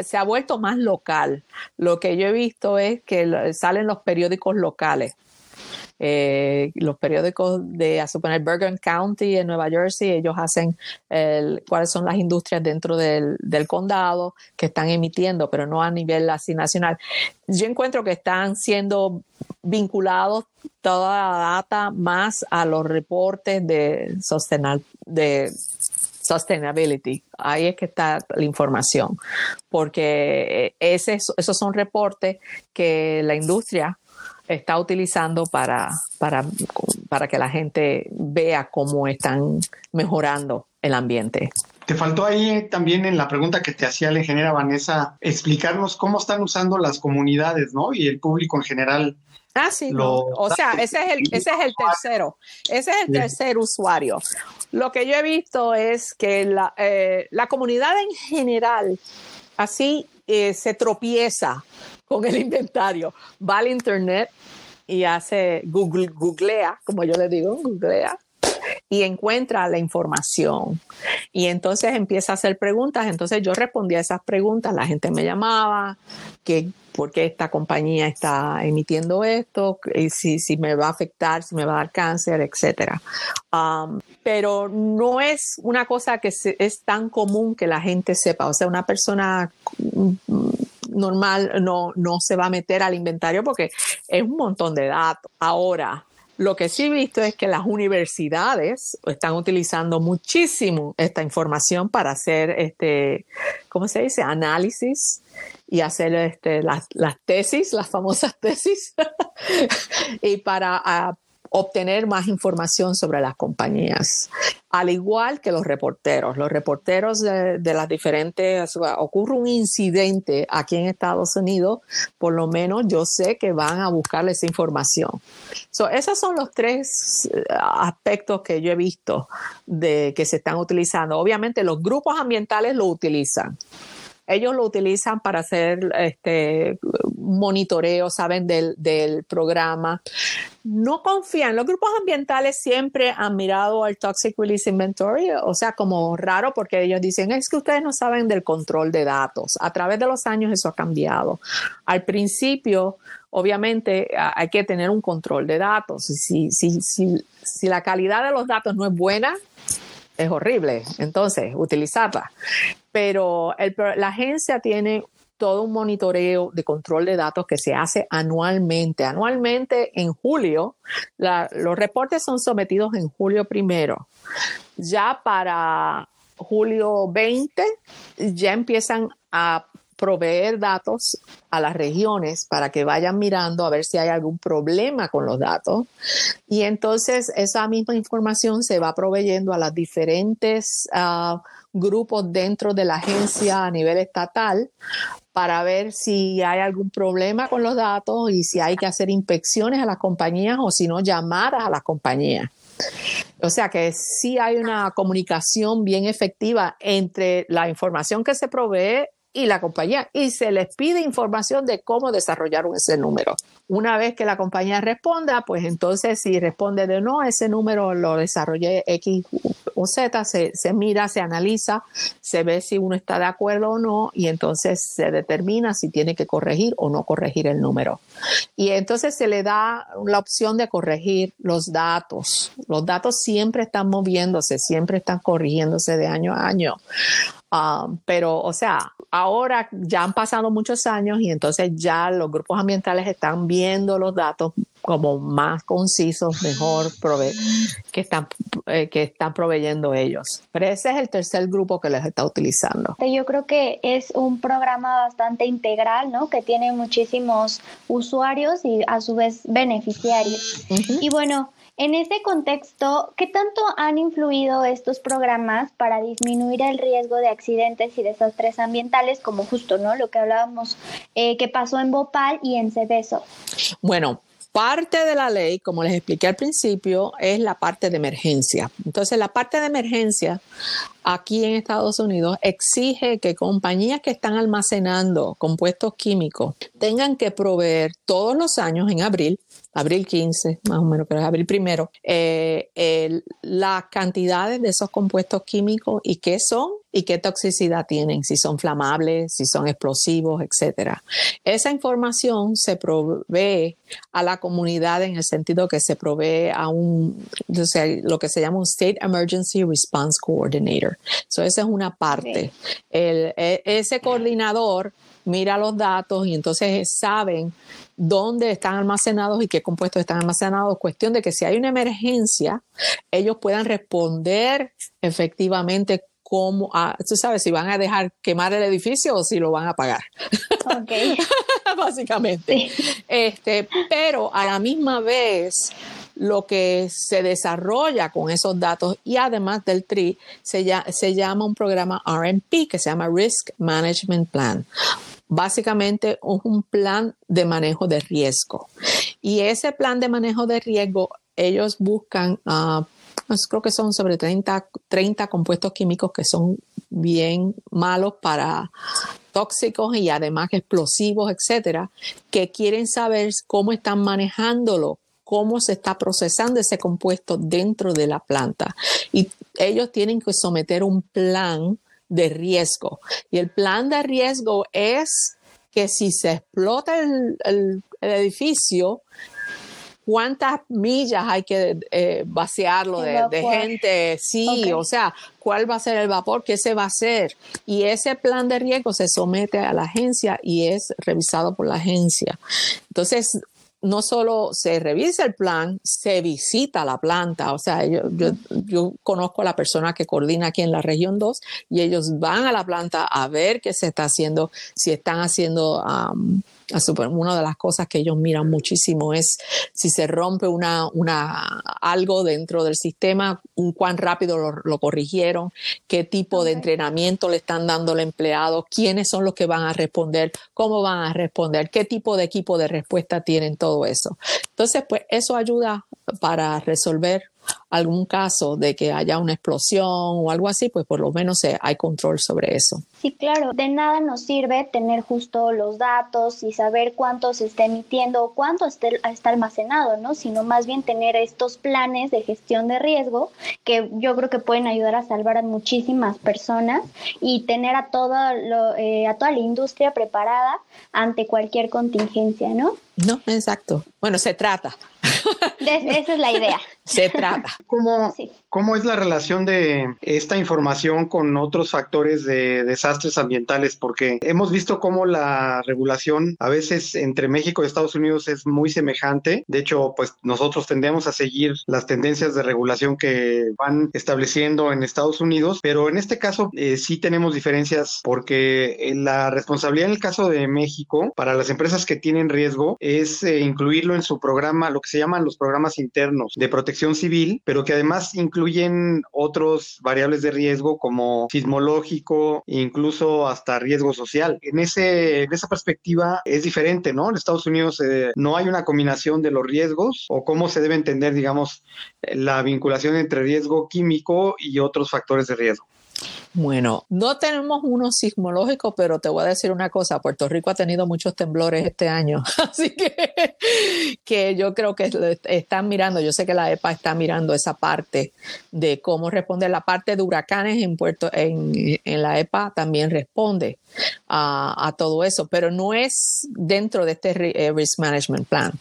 se ha vuelto más local. Lo que yo he visto es que salen los periódicos locales eh, los periódicos de, a suponer, Bergen County en Nueva Jersey, ellos hacen cuáles son las industrias dentro del, condado que están emitiendo, pero no a nivel así nacional. Yo encuentro que están siendo vinculados toda la data más a los reportes de, de sustainability. Ahí es que está la información, porque ese, esos son reportes que la industria está utilizando para, para, para que la gente vea cómo están mejorando el ambiente. Te faltó ahí también en la pregunta que te hacía la ingeniera Vanessa, explicarnos cómo están usando las comunidades, ¿no? Y el público en general. Ah, sí, o sea, ese es, el, ese es el tercero, ese es el tercer usuario. Lo que yo he visto es que la, eh, la comunidad en general así eh, se tropieza con el inventario. Va al internet y hace Google, googlea, como yo le digo, googlea, y encuentra la información. Y entonces empieza a hacer preguntas. Entonces yo respondía a esas preguntas. La gente me llamaba, que por qué esta compañía está emitiendo esto, y si, si me va a afectar, si me va a dar cáncer, etc. Um, pero no es una cosa que es tan común que la gente sepa. O sea, una persona normal no, no se va a meter al inventario porque es un montón de datos. Ahora, lo que sí he visto es que las universidades están utilizando muchísimo esta información para hacer, este, ¿cómo se dice? Análisis y hacer este, las, las tesis, las famosas tesis, y para ah, obtener más información sobre las compañías, al igual que los reporteros. Los reporteros de, las diferentes, ocurre un incidente aquí en Estados Unidos, por lo menos yo sé que van a buscar esa información. So, esos son los tres eh, aspectos que yo he visto de que se están utilizando. Obviamente los grupos ambientales lo utilizan ellos lo utilizan para hacer este monitoreo, saben, del, del programa. No confían. Los grupos ambientales siempre han mirado al Toxic Release Inventory, o sea, como raro porque ellos dicen, es que ustedes no saben del control de datos. A través de los años eso ha cambiado. Al principio, obviamente, hay que tener un control de datos. Si, si, si, si la calidad de los datos no es buena, es horrible. Entonces, utilizarla. Pero la agencia tiene todo un monitoreo de control de datos que se hace anualmente. Anualmente en julio, los reportes son sometidos en julio primero. Ya para julio 20 ya empiezan a proveer datos a las regiones para que vayan mirando a ver si hay algún problema con los datos. Y entonces esa misma información se va proveyendo a los diferentes ah, grupos dentro de la agencia a nivel estatal para ver si hay algún problema con los datos y si hay que hacer inspecciones a las compañías o si no llamadas a las compañías. O sea que sí hay una comunicación bien efectiva entre la información que se provee y la compañía y se les pide información de cómo desarrollaron ese número. Una vez que la compañía responda, pues entonces si responde de no, ese número lo desarrollé X o Z, se, se mira, se analiza, se ve si uno está de acuerdo o no y entonces se determina si tiene que corregir o no corregir el número. Y entonces se le da la opción de corregir los datos. Los datos siempre están moviéndose, siempre están corrigiéndose de año a año. Um, pero, o sea, ahora ya han pasado muchos años y entonces ya los grupos ambientales están viendo los datos como más concisos, mejor que están, eh, que están proveyendo ellos. Pero ese es el tercer grupo que les está utilizando. Yo creo que es un programa bastante integral, ¿no? Que tiene muchísimos usuarios y a su vez beneficiarios. Y bueno, en este contexto, ¿qué tanto han influido estos programas para disminuir el riesgo de accidentes y desastres ambientales, como justo, ¿no? Lo que hablábamos eh, que pasó en Bhopal y en Cebeso. Bueno, parte de la ley, como les expliqué al principio, es la parte de emergencia. Entonces, la parte de emergencia aquí en Estados Unidos exige que compañías que están almacenando compuestos químicos tengan que proveer todos los años en abril abril 15, más o menos, pero es abril primero, eh, las cantidades de esos compuestos químicos y qué son y qué toxicidad tienen, si son flamables, si son explosivos, etcétera. Esa información se provee a la comunidad en el sentido que se provee a un, lo que se llama un State Emergency Response Coordinator. So, esa es una parte. El, e, ese coordinador mira los datos y entonces saben dónde están almacenados y qué compuestos están almacenados. Cuestión de que si hay una emergencia, ellos puedan responder efectivamente cómo, ah, tú sabes, si van a dejar quemar el edificio o si lo van a pagar. Ok. Básicamente. Este, pero a la misma vez, lo que se desarrolla con esos datos y además del TRI se, se llama un programa RMP que se llama Risk Management Plan básicamente un plan de manejo de riesgo. Y ese plan de manejo de riesgo, ellos buscan, uh, creo que son sobre 30, 30 compuestos químicos que son bien malos para tóxicos y además explosivos, etcétera, que quieren saber cómo están manejándolo cómo se está procesando ese compuesto dentro de la planta. Y ellos tienen que someter un plan de riesgo. Y el plan de riesgo es que si se explota el, edificio, cuántas millas hay que eh, vaciarlo de, gente, sí, o sea, cuál va a ser el vapor, qué se va a hacer. Y ese plan de riesgo se somete a la agencia y es revisado por la agencia. Entonces, no solo se revisa el plan, se visita la planta. O sea, yo, yo, conozco a la persona que coordina aquí en la región 2 y ellos van a la planta a ver qué se está haciendo, si están haciendo una de las cosas que ellos miran muchísimo es si se rompe una, una, algo dentro del sistema, cuán rápido lo, corrigieron, qué tipo de entrenamiento le están dando al empleado, quiénes son los que van a responder, cómo van a responder, qué tipo de equipo de respuesta tienen, todo eso. Entonces, pues eso ayuda para resolver algún caso de que haya una explosión o algo así, pues por lo menos hay control sobre eso. Sí, claro, de nada nos sirve tener justo los datos y saber cuánto se está emitiendo o cuánto está, almacenado, ¿no? Sino más bien tener estos planes de gestión de riesgo que yo creo que pueden ayudar a salvar a muchísimas personas y tener a, toda eh, a toda la industria preparada ante cualquier contingencia, ¿no? No, exacto. Bueno, se trata. esa es la idea. Se trata. Como, ¿Cómo es la relación de esta información con otros factores de desastres ambientales? Porque hemos visto cómo la regulación a veces entre México y Estados Unidos es muy semejante. De hecho, pues nosotros tendemos a seguir las tendencias de regulación que van estableciendo en Estados Unidos, pero en este caso eh, sí tenemos diferencias porque eh, la responsabilidad en el caso de México para las empresas que tienen riesgo es eh, incluirlo en su programa, lo que se llaman los programas internos de protección civil, pero que además incluyen otros variables de riesgo como sismológico, incluso hasta riesgo social. En, ese, en esa perspectiva es diferente, ¿no? En Estados Unidos eh, no hay una combinación de los riesgos o cómo se debe entender, digamos, la vinculación entre riesgo químico y otros factores de riesgo. Bueno, no tenemos uno sismológico, pero te voy a decir una cosa, Puerto Rico ha tenido muchos temblores este año, así que, que yo creo que están mirando, yo sé que la EPA está mirando esa parte de cómo responder. La parte de huracanes en Puerto, en, en la EPA también responde a, a, todo eso, pero no es dentro de este eh, Risk Management Plan,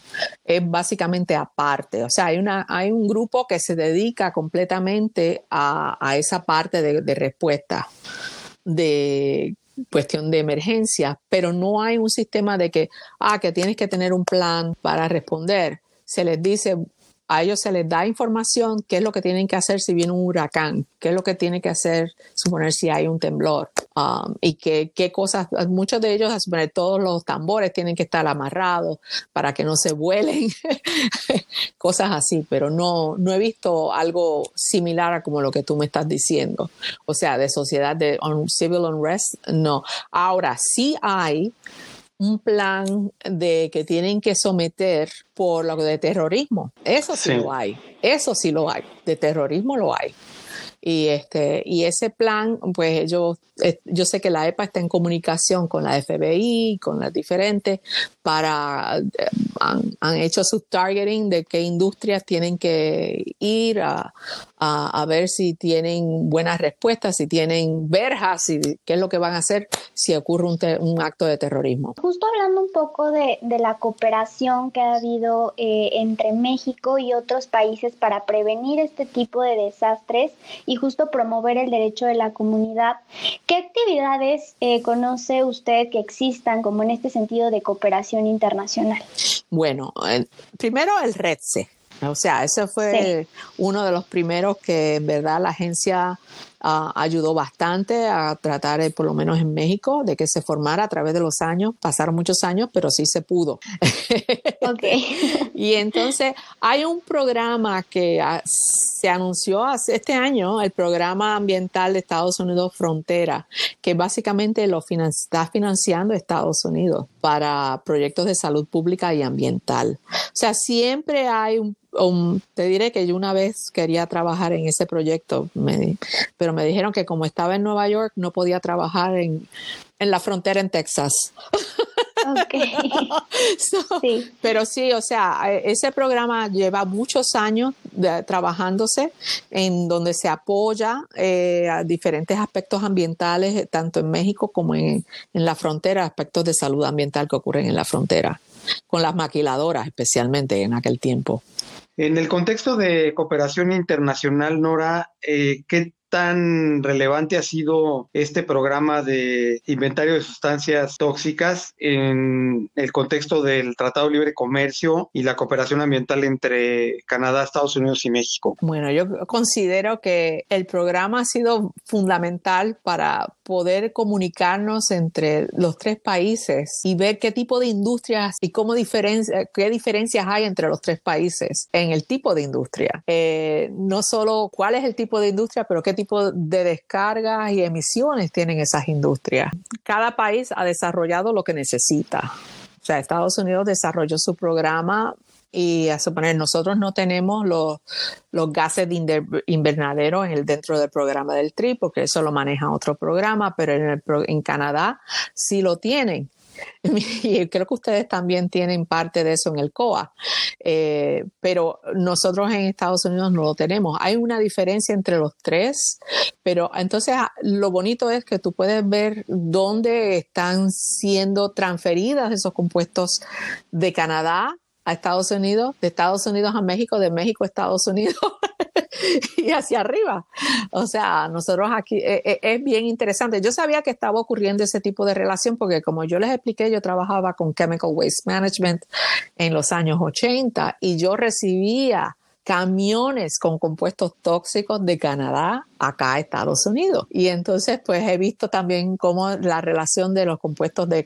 es básicamente aparte. O sea, hay, una, hay un grupo que se dedica completamente a, a esa parte de, de respuesta de cuestión de emergencia, pero no hay un sistema de que, ah, que tienes que tener un plan para responder. Se les dice, a ellos se les da información, qué es lo que tienen que hacer si viene un huracán, qué es lo que tienen que hacer, suponer si hay un temblor, um, y qué, cosas, muchos de ellos, suponer todos los tambores tienen que estar amarrados para que no se vuelen, cosas así, pero no, no he visto algo similar a como lo que tú me estás diciendo. O sea, de sociedad de civil unrest, no. Ahora sí hay un plan de que tienen que someter por lo de terrorismo. Eso sí, sí, lo hay. Eso sí lo hay. De terrorismo lo hay. Y, este, y ese plan, pues yo, eh, yo sé que la EPA está en comunicación con la FBI, con las diferentes, para, eh, han, hecho su targeting de qué industrias tienen que ir a, a, ver si tienen buenas respuestas, si tienen verjas, y qué es lo que van a hacer si ocurre un, un acto de terrorismo. Justo hablando un poco de, de la cooperación que ha habido eh, entre México y otros países para prevenir este tipo de desastres y justo promover el derecho de la comunidad. ¿Qué actividades eh, conoce usted que existan como en este sentido de cooperación internacional? Bueno, eh, primero el REDSE. O sea, ese fue sí. uno de los primeros que en verdad la agencia uh, ayudó bastante a tratar, eh, por lo menos en México, de que se formara a través de los años. Pasaron muchos años, pero sí se pudo. Okay. y entonces hay un programa que uh, se anunció hace este año, el programa ambiental de Estados Unidos Frontera, que básicamente lo finan está financiando Estados Unidos para proyectos de salud pública y ambiental. O sea, siempre hay un Um, te diré que yo una vez quería trabajar en ese proyecto, me, pero me dijeron que como estaba en Nueva York no podía trabajar en, en la frontera en Texas. Okay. so, sí. Pero sí, o sea, ese programa lleva muchos años de, trabajándose en donde se apoya eh, a diferentes aspectos ambientales, tanto en México como en, en la frontera, aspectos de salud ambiental que ocurren en la frontera, con las maquiladoras especialmente en aquel tiempo. En el contexto de cooperación internacional, Nora, eh, ¿qué tan relevante ha sido este programa de inventario de sustancias tóxicas en el contexto del Tratado Libre de Comercio y la cooperación ambiental entre Canadá, Estados Unidos y México? Bueno, yo considero que el programa ha sido fundamental para poder comunicarnos entre los tres países y ver qué tipo de industrias y cómo diferencia, qué diferencias hay entre los tres países en el tipo de industria. Eh, no solo cuál es el tipo de industria, pero qué tipo de descargas y emisiones tienen esas industrias. Cada país ha desarrollado lo que necesita. O sea, Estados Unidos desarrolló su programa y a suponer nosotros no tenemos los, los gases de invernadero en el, dentro del programa del TRI porque eso lo maneja otro programa, pero en, el, en Canadá sí lo tienen. Y creo que ustedes también tienen parte de eso en el COA, eh, pero nosotros en Estados Unidos no lo tenemos. Hay una diferencia entre los tres, pero entonces ah, lo bonito es que tú puedes ver dónde están siendo transferidas esos compuestos de Canadá a Estados Unidos, de Estados Unidos a México, de México a Estados Unidos. y hacia arriba. O sea, nosotros aquí eh, eh, es bien interesante. Yo sabía que estaba ocurriendo ese tipo de relación porque como yo les expliqué, yo trabajaba con Chemical Waste Management en los años 80 y yo recibía camiones con compuestos tóxicos de Canadá acá a Estados Unidos. Y entonces, pues he visto también cómo la relación de los compuestos de,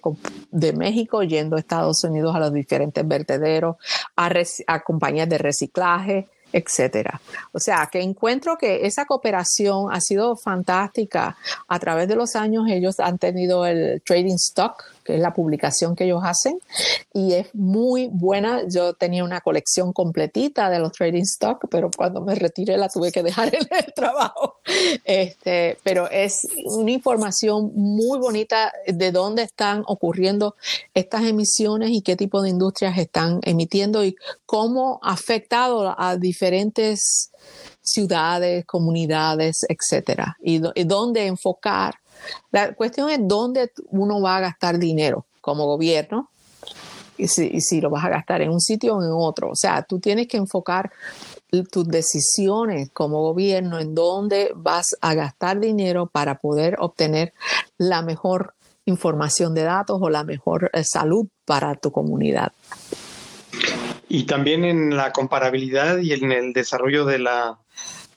de México yendo a Estados Unidos a los diferentes vertederos, a, a compañías de reciclaje, etcétera. O sea, que encuentro que esa cooperación ha sido fantástica. A través de los años ellos han tenido el trading stock que es la publicación que ellos hacen, y es muy buena. Yo tenía una colección completita de los trading stock, pero cuando me retiré la tuve que dejar en el trabajo. Este, pero es una información muy bonita de dónde están ocurriendo estas emisiones y qué tipo de industrias están emitiendo y cómo ha afectado a diferentes ciudades, comunidades, etcétera, y, y dónde enfocar la cuestión es dónde uno va a gastar dinero como gobierno y si, lo vas a gastar en un sitio o en otro. O sea, tú tienes que enfocar tus decisiones como gobierno en dónde vas a gastar dinero para poder obtener la mejor información de datos o la mejor eh, salud para tu comunidad. Y también en la comparabilidad y en el desarrollo de la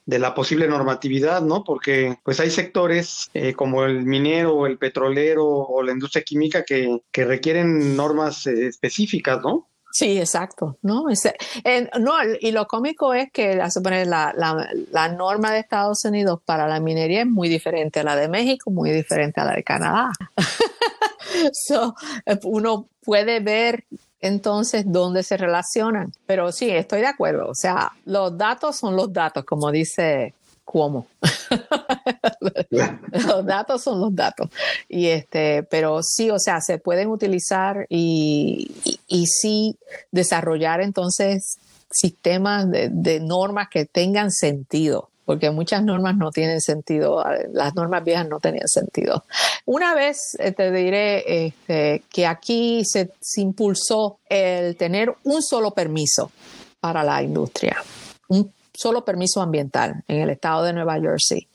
de la posible normatividad, ¿no? Porque pues hay sectores eh, como el minero, el petrolero o la industria química que, requieren normas eh, específicas, ¿no? Sí, exacto, ¿no? no, y lo cómico es que la, la, la, norma de Estados Unidos para la minería es muy diferente a la de México, muy diferente a la de Canadá. so, uno puede ver entonces dónde se relacionan. Pero sí, estoy de acuerdo. O sea, los datos son los datos, como dice Cuomo. los datos son los datos. Y este, pero sí, o sea, se pueden utilizar y, y, sí desarrollar entonces sistemas de normas que tengan sentido porque muchas normas no tienen sentido, las normas viejas no tenían sentido. Una vez eh, te diré este, que aquí se, impulsó el tener un solo permiso para la industria, un solo permiso ambiental en el estado de Nueva Jersey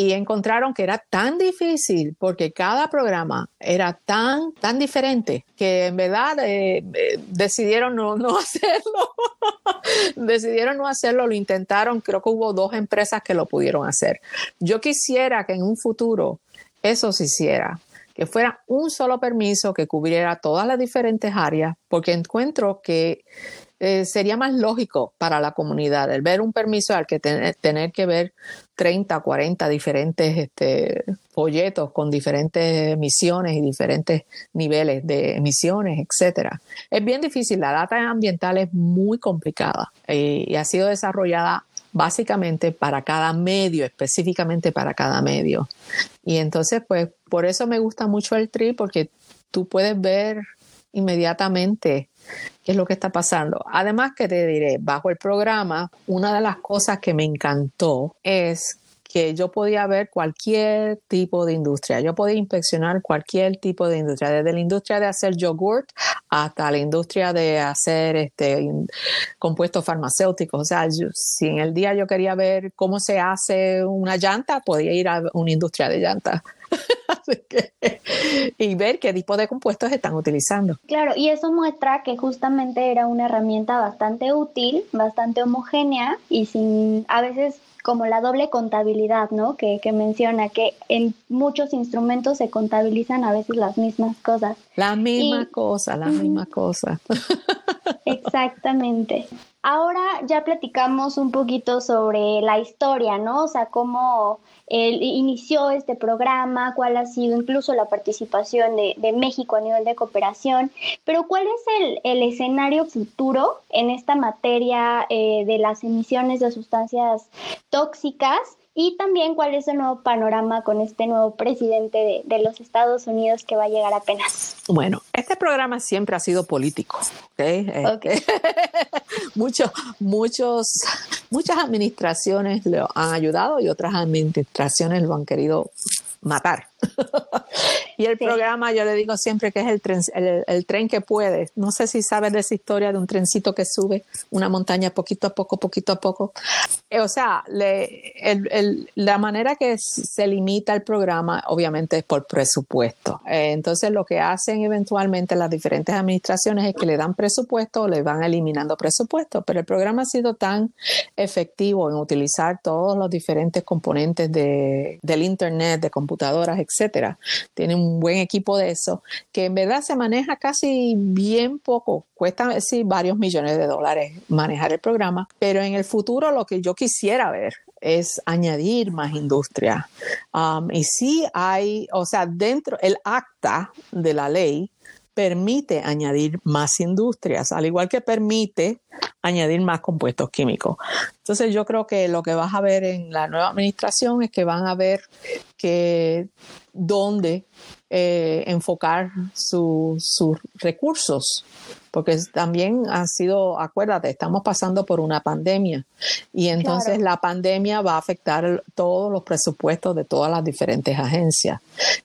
y encontraron que era tan difícil porque cada programa era tan, tan diferente que en verdad eh, eh, decidieron no, no hacerlo. decidieron no hacerlo, lo intentaron, creo que hubo dos empresas que lo pudieron hacer. Yo quisiera que en un futuro eso se hiciera, que fuera un solo permiso que cubriera todas las diferentes áreas, porque encuentro que eh, sería más lógico para la comunidad el ver un permiso al que tener que ver 30, 40 diferentes este, folletos con diferentes emisiones y diferentes niveles de emisiones, etcétera. Es bien difícil, la data ambiental es muy complicada eh, y ha sido desarrollada básicamente para cada medio, específicamente para cada medio. Y entonces, pues, por eso me gusta mucho el TRI, porque tú puedes ver inmediatamente qué es lo que está pasando. Además que te diré, bajo el programa, una de las cosas que me encantó es que yo podía ver cualquier tipo de industria, yo podía inspeccionar cualquier tipo de industria, desde la industria de hacer yogurt hasta la industria de hacer este, compuestos farmacéuticos. O sea, si en el día yo quería ver cómo se hace una llanta, podía ir a una industria de llantas. y ver qué tipo de compuestos están utilizando. Claro, y eso muestra que justamente era una herramienta bastante útil, bastante homogénea y sin a veces como la doble contabilidad, ¿no? Que, menciona que en muchos instrumentos se contabilizan a veces las mismas cosas. La misma cosa, la misma cosa. Exactamente. Ahora ya platicamos un poquito sobre la historia, ¿no? O sea, cómo él inició este programa, cuál ha sido incluso la participación de, México a nivel de cooperación, pero cuál es el, escenario futuro en esta materia eh, de las emisiones de sustancias tóxicas y también cuál es el nuevo panorama con este nuevo presidente de, los Estados Unidos que va a llegar apenas. Bueno, este programa siempre ha sido político. ¿okay? Este, muchos, muchos, muchas administraciones lo han ayudado y otras administraciones lo han querido matar. Y el programa, yo le digo siempre que es el tren, el, tren que puede. No sé si sabes de esa historia de un trencito que sube una montaña poquito a poco, poquito a poco. Eh, o sea, le, la manera que se limita el programa, obviamente, es por presupuesto. Eh, entonces, lo que hacen eventualmente las diferentes administraciones es que le dan presupuesto o le van eliminando presupuesto. Pero el programa ha sido tan efectivo en utilizar todos los diferentes componentes de, del Internet, de computadoras, etcétera. Tiene un buen equipo de eso, que en verdad se maneja casi bien poco. Cuesta sí, varios millones de dólares manejar el programa, pero en el futuro lo que yo quisiera ver es añadir más industria. Um, y sí hay, o sea, dentro, el acta de la ley permite añadir más industrias, al igual que permite añadir más compuestos químicos. Entonces yo creo que lo que vas a ver en la nueva administración es que van a ver que dónde eh, enfocar sus recursos porque también ha sido, acuérdate, estamos pasando por una pandemia y entonces la pandemia va a afectar todos los presupuestos de todas las diferentes agencias.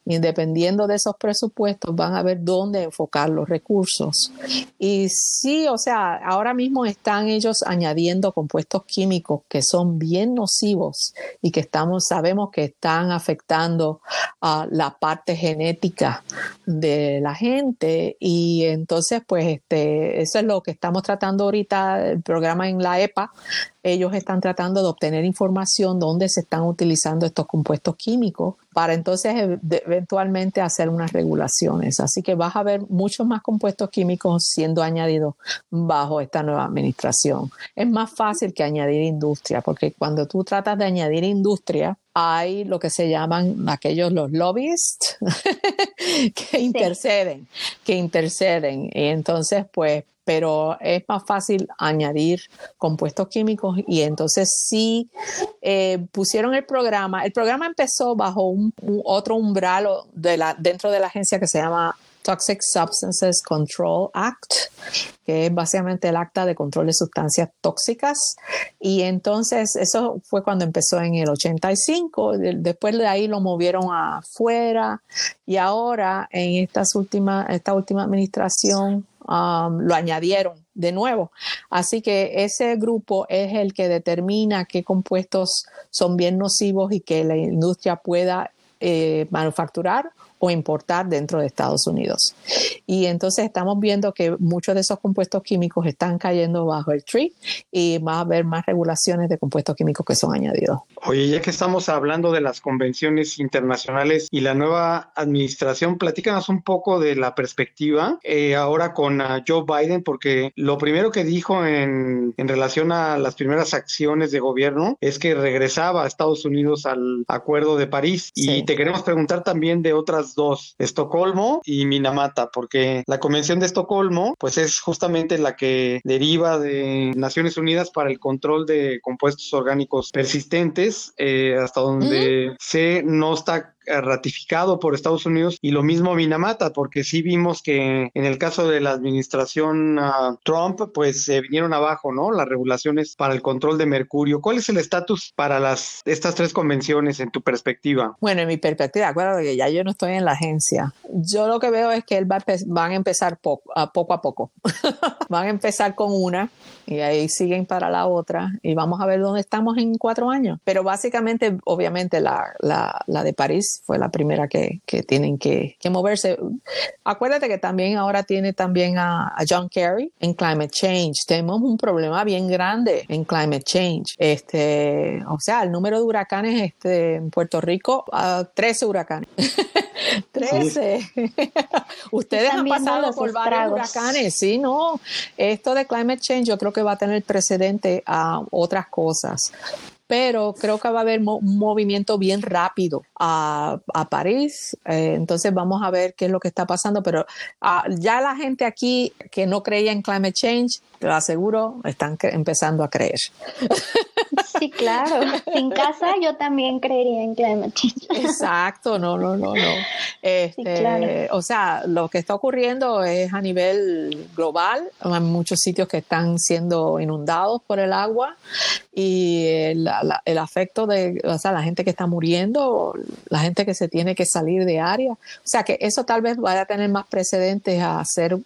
Y dependiendo de esos presupuestos van a ver dónde enfocar los recursos. Y sí, o sea, ahora mismo están ellos añadiendo compuestos químicos que son bien nocivos y que estamos, sabemos que están afectando a la parte genética de la gente y entonces pues este este, eso es lo que estamos tratando ahorita, el programa en la EPA. Ellos están tratando de obtener información donde se están utilizando estos compuestos químicos para entonces eventualmente hacer unas regulaciones. Así que vas a ver muchos más compuestos químicos siendo añadidos bajo esta nueva administración. Es más fácil que añadir industria, porque cuando tú tratas de añadir industria, hay lo que se llaman aquellos los lobbyists que interceden, que interceden. Y entonces, pues, pero es más fácil añadir compuestos químicos y entonces sí eh, pusieron el programa. El programa empezó bajo un, otro umbral de dentro de la agencia que se llama Toxic Substances Control Act, que es básicamente el acta de control de sustancias tóxicas. Y entonces eso fue cuando empezó en el 85, después de ahí lo movieron afuera y ahora en estas últimas, esta última administración um, lo añadieron de nuevo. Así que ese grupo es el que determina qué compuestos son bien nocivos y que la industria pueda eh, manufacturar o importar dentro de Estados Unidos. Y entonces estamos viendo que muchos de esos compuestos químicos están cayendo bajo el TREE y va a haber más regulaciones de compuestos químicos que son añadidos. Oye, ya que estamos hablando de las convenciones internacionales y la nueva administración, platícanos un poco de la perspectiva eh, ahora con uh, Joe Biden, porque lo primero que dijo en, en relación a las primeras acciones de gobierno es que regresaba a Estados Unidos al Acuerdo de París. Y te queremos preguntar también de otras dos, Estocolmo y Minamata, porque la Convención de Estocolmo, pues es justamente la que deriva de Naciones Unidas para el control de compuestos orgánicos persistentes, eh, hasta donde se no está ratificado por Estados Unidos y lo mismo Minamata, porque sí vimos que en el caso de la administración uh, Trump, pues se vinieron abajo, ¿no? Las regulaciones para el control de mercurio. ¿Cuál es el estatus para las estas tres convenciones en tu perspectiva? Bueno, en mi perspectiva, acuérdate que ya yo no estoy en la agencia. Yo lo que veo es que él va van a empezar a poco. A poco. van a empezar con una y ahí siguen para la otra y vamos a ver dónde estamos en cuatro años. Pero básicamente, obviamente, la, la, la de París fue la primera que, que tienen que, que, moverse. Acuérdate que también ahora tiene también a, a, John Kerry en Climate Change. Tenemos un problema bien grande en Climate Change. Este, o sea, el número de huracanes este, en Puerto Rico, uh, 13 huracanes. 13. Ustedes han pasado por varios huracanes, sí, no. Esto de climate change yo creo que va a tener precedente a otras cosas pero creo que va a haber un movimiento bien rápido a, París. Eh, entonces vamos a ver qué es lo que está pasando, pero ah, ya la gente aquí que no creía en climate change, te lo aseguro, están empezando a creer. Sí, claro. Sin casa yo también creería en climate change. Exacto, no, no, no, no. Este, o sea, lo que está ocurriendo es a nivel global. Hay muchos sitios que están siendo inundados por el agua y el, el afecto de, o sea, la gente que está muriendo, la gente que se tiene que salir de área. O sea, que eso tal vez vaya a tener más precedentes a hacer,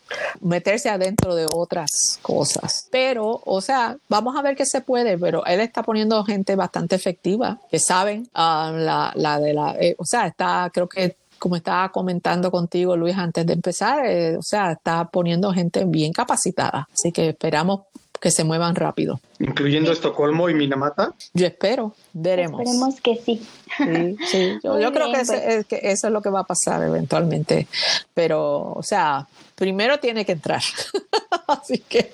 meterse adentro de otras cosas. Pero, o sea, vamos a ver qué se puede, pero él está poniendo gente bastante efectiva, que saben ah, la, la, de la, eh, o sea, está, creo que como estaba comentando contigo, Luis, antes de empezar, eh, o sea, está poniendo gente bien capacitada. Así que esperamos que se muevan rápido. Incluyendo Estocolmo y Minamata. Yo espero, veremos. Esperemos que sí. Sí, sí. Yo, creo pues. que, eso es lo que va a pasar eventualmente. Pero, o sea, primero tiene que entrar. Así que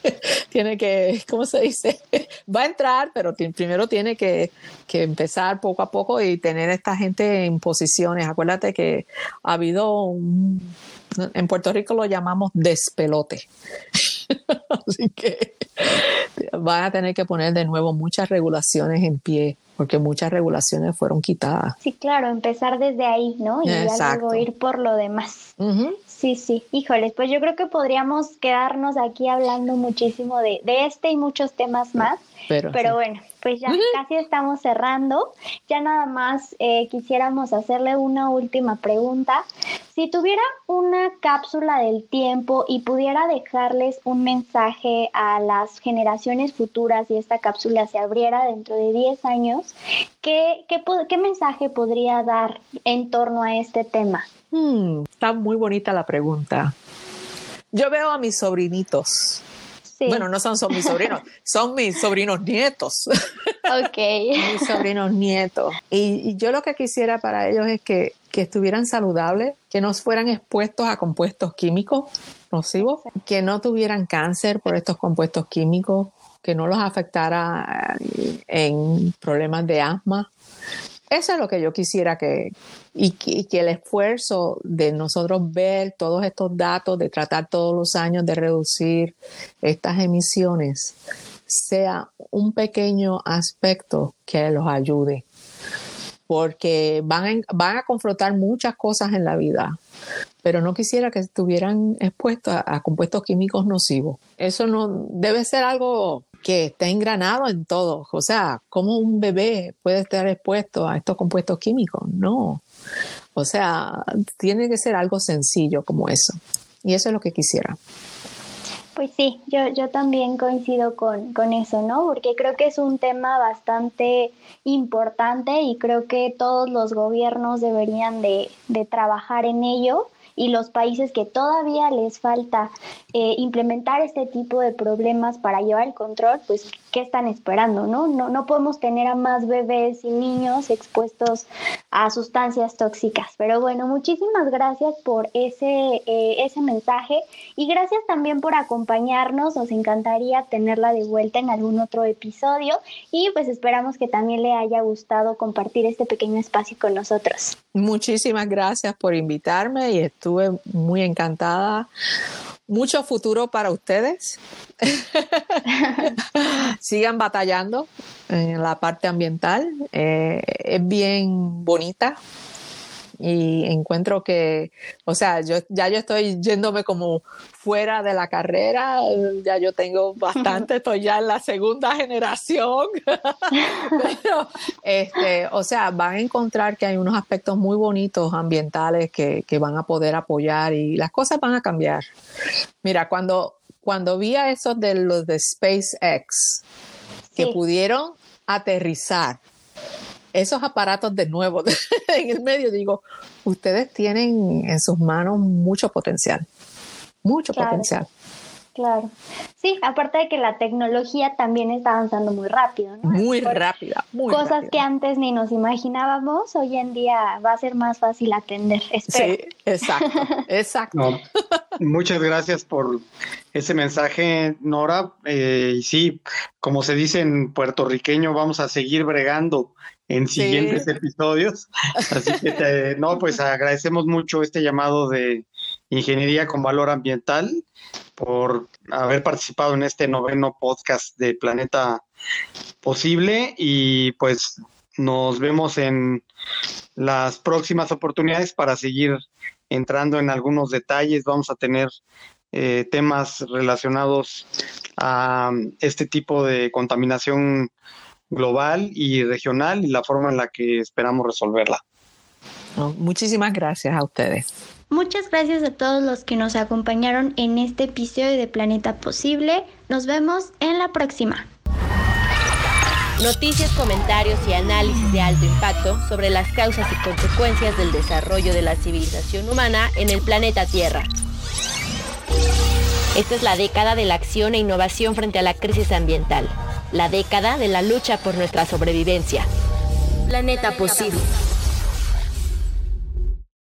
tiene que, ¿cómo se dice? Va a entrar, pero primero tiene que, que empezar poco a poco y tener esta gente en posiciones. Acuérdate que ha habido un, en Puerto Rico lo llamamos despelote. Así que van a tener que poner de nuevo muchas regulaciones en pie, porque muchas regulaciones fueron quitadas. Sí, claro, empezar desde ahí, ¿no? Y luego ir por lo demás. Sí, sí. Híjoles, pues yo creo que podríamos quedarnos aquí hablando muchísimo de, de este y muchos temas más. Pero, bueno, pues ya casi estamos cerrando. Ya nada más eh, quisiéramos hacerle una última pregunta. Si tuviera una cápsula del tiempo y pudiera dejarles un mensaje a las generaciones futuras y esta cápsula se abriera dentro de 10 años, ¿qué, qué, qué mensaje podría dar en torno a este tema? Hmm, está muy bonita la pregunta. Yo veo a mis sobrinitos bueno, no son, son mis sobrinos, son mis sobrinos nietos. Ok. mis sobrinos nietos. Y, yo lo que quisiera para ellos es que, que estuvieran saludables, que no fueran expuestos a compuestos químicos nocivos, que no tuvieran cáncer por estos compuestos químicos, que no los afectara eh, en problemas de asma, eso es lo que yo quisiera que, y, que, el esfuerzo de nosotros ver todos estos datos, de tratar todos los años de reducir estas emisiones, sea un pequeño aspecto que los ayude. Porque van, van a confrontar muchas cosas en la vida, pero no quisiera que estuvieran expuestos a, a compuestos químicos nocivos. Eso no debe ser algo que está engranado en todo. O sea, ¿cómo un bebé puede estar expuesto a estos compuestos químicos? No. O sea, tiene que ser algo sencillo como eso. Y eso es lo que quisiera. Pues sí, yo, yo también coincido con, con, eso, ¿no? Porque creo que es un tema bastante importante y creo que todos los gobiernos deberían de, de trabajar en ello y los países que todavía les falta eh, implementar este tipo de problemas para llevar el control, pues, ¿qué están esperando? No? no, no podemos tener a más bebés y niños expuestos a sustancias tóxicas. Pero bueno, muchísimas gracias por ese, eh, ese mensaje y gracias también por acompañarnos. Nos encantaría tenerla de vuelta en algún otro episodio y pues esperamos que también le haya gustado compartir este pequeño espacio con nosotros. Muchísimas gracias por invitarme y estuve muy encantada mucho futuro para ustedes. Sigan batallando en la parte ambiental. Eh, es bien bonita y encuentro que, o sea, yo ya yo estoy yéndome como fuera de la carrera, ya yo tengo bastante, estoy ya en la segunda generación, pero, este, o sea, van a encontrar que hay unos aspectos muy bonitos ambientales que, que van a poder apoyar y las cosas van a cambiar. Mira, cuando, cuando vi a esos de los de SpaceX, que pudieron aterrizar esos aparatos de nuevo en el medio, digo, ustedes tienen en sus manos mucho potencial, mucho potencial. Claro. Sí, aparte de que la tecnología también está avanzando muy rápido, ¿no? Muy rápida, muy Cosas que antes ni nos imaginábamos, hoy en día va a ser más fácil atender. Espero. Sí, exacto, exacto. muchas gracias por ese mensaje, Nora. Eh, y sí, como se dice en puertorriqueño, vamos a seguir bregando en siguientes episodios. Así que, no, pues agradecemos mucho este llamado de, Ingeniería con Valor Ambiental, por haber participado en este noveno podcast de Planeta Posible y pues nos vemos en las próximas oportunidades para seguir entrando en algunos detalles. Vamos a tener eh, temas relacionados a este tipo de contaminación global y regional y la forma en la que esperamos resolverla. muchísimas gracias a ustedes. Muchas gracias a todos los que nos acompañaron en este episodio de Planeta Posible. Nos vemos en la próxima. Noticias, comentarios y análisis de alto impacto sobre las causas y consecuencias del desarrollo de la civilización humana en el planeta Tierra. Esta es la década de la acción e innovación frente a la crisis ambiental, la década de la lucha por nuestra sobrevivencia. Planeta Posible.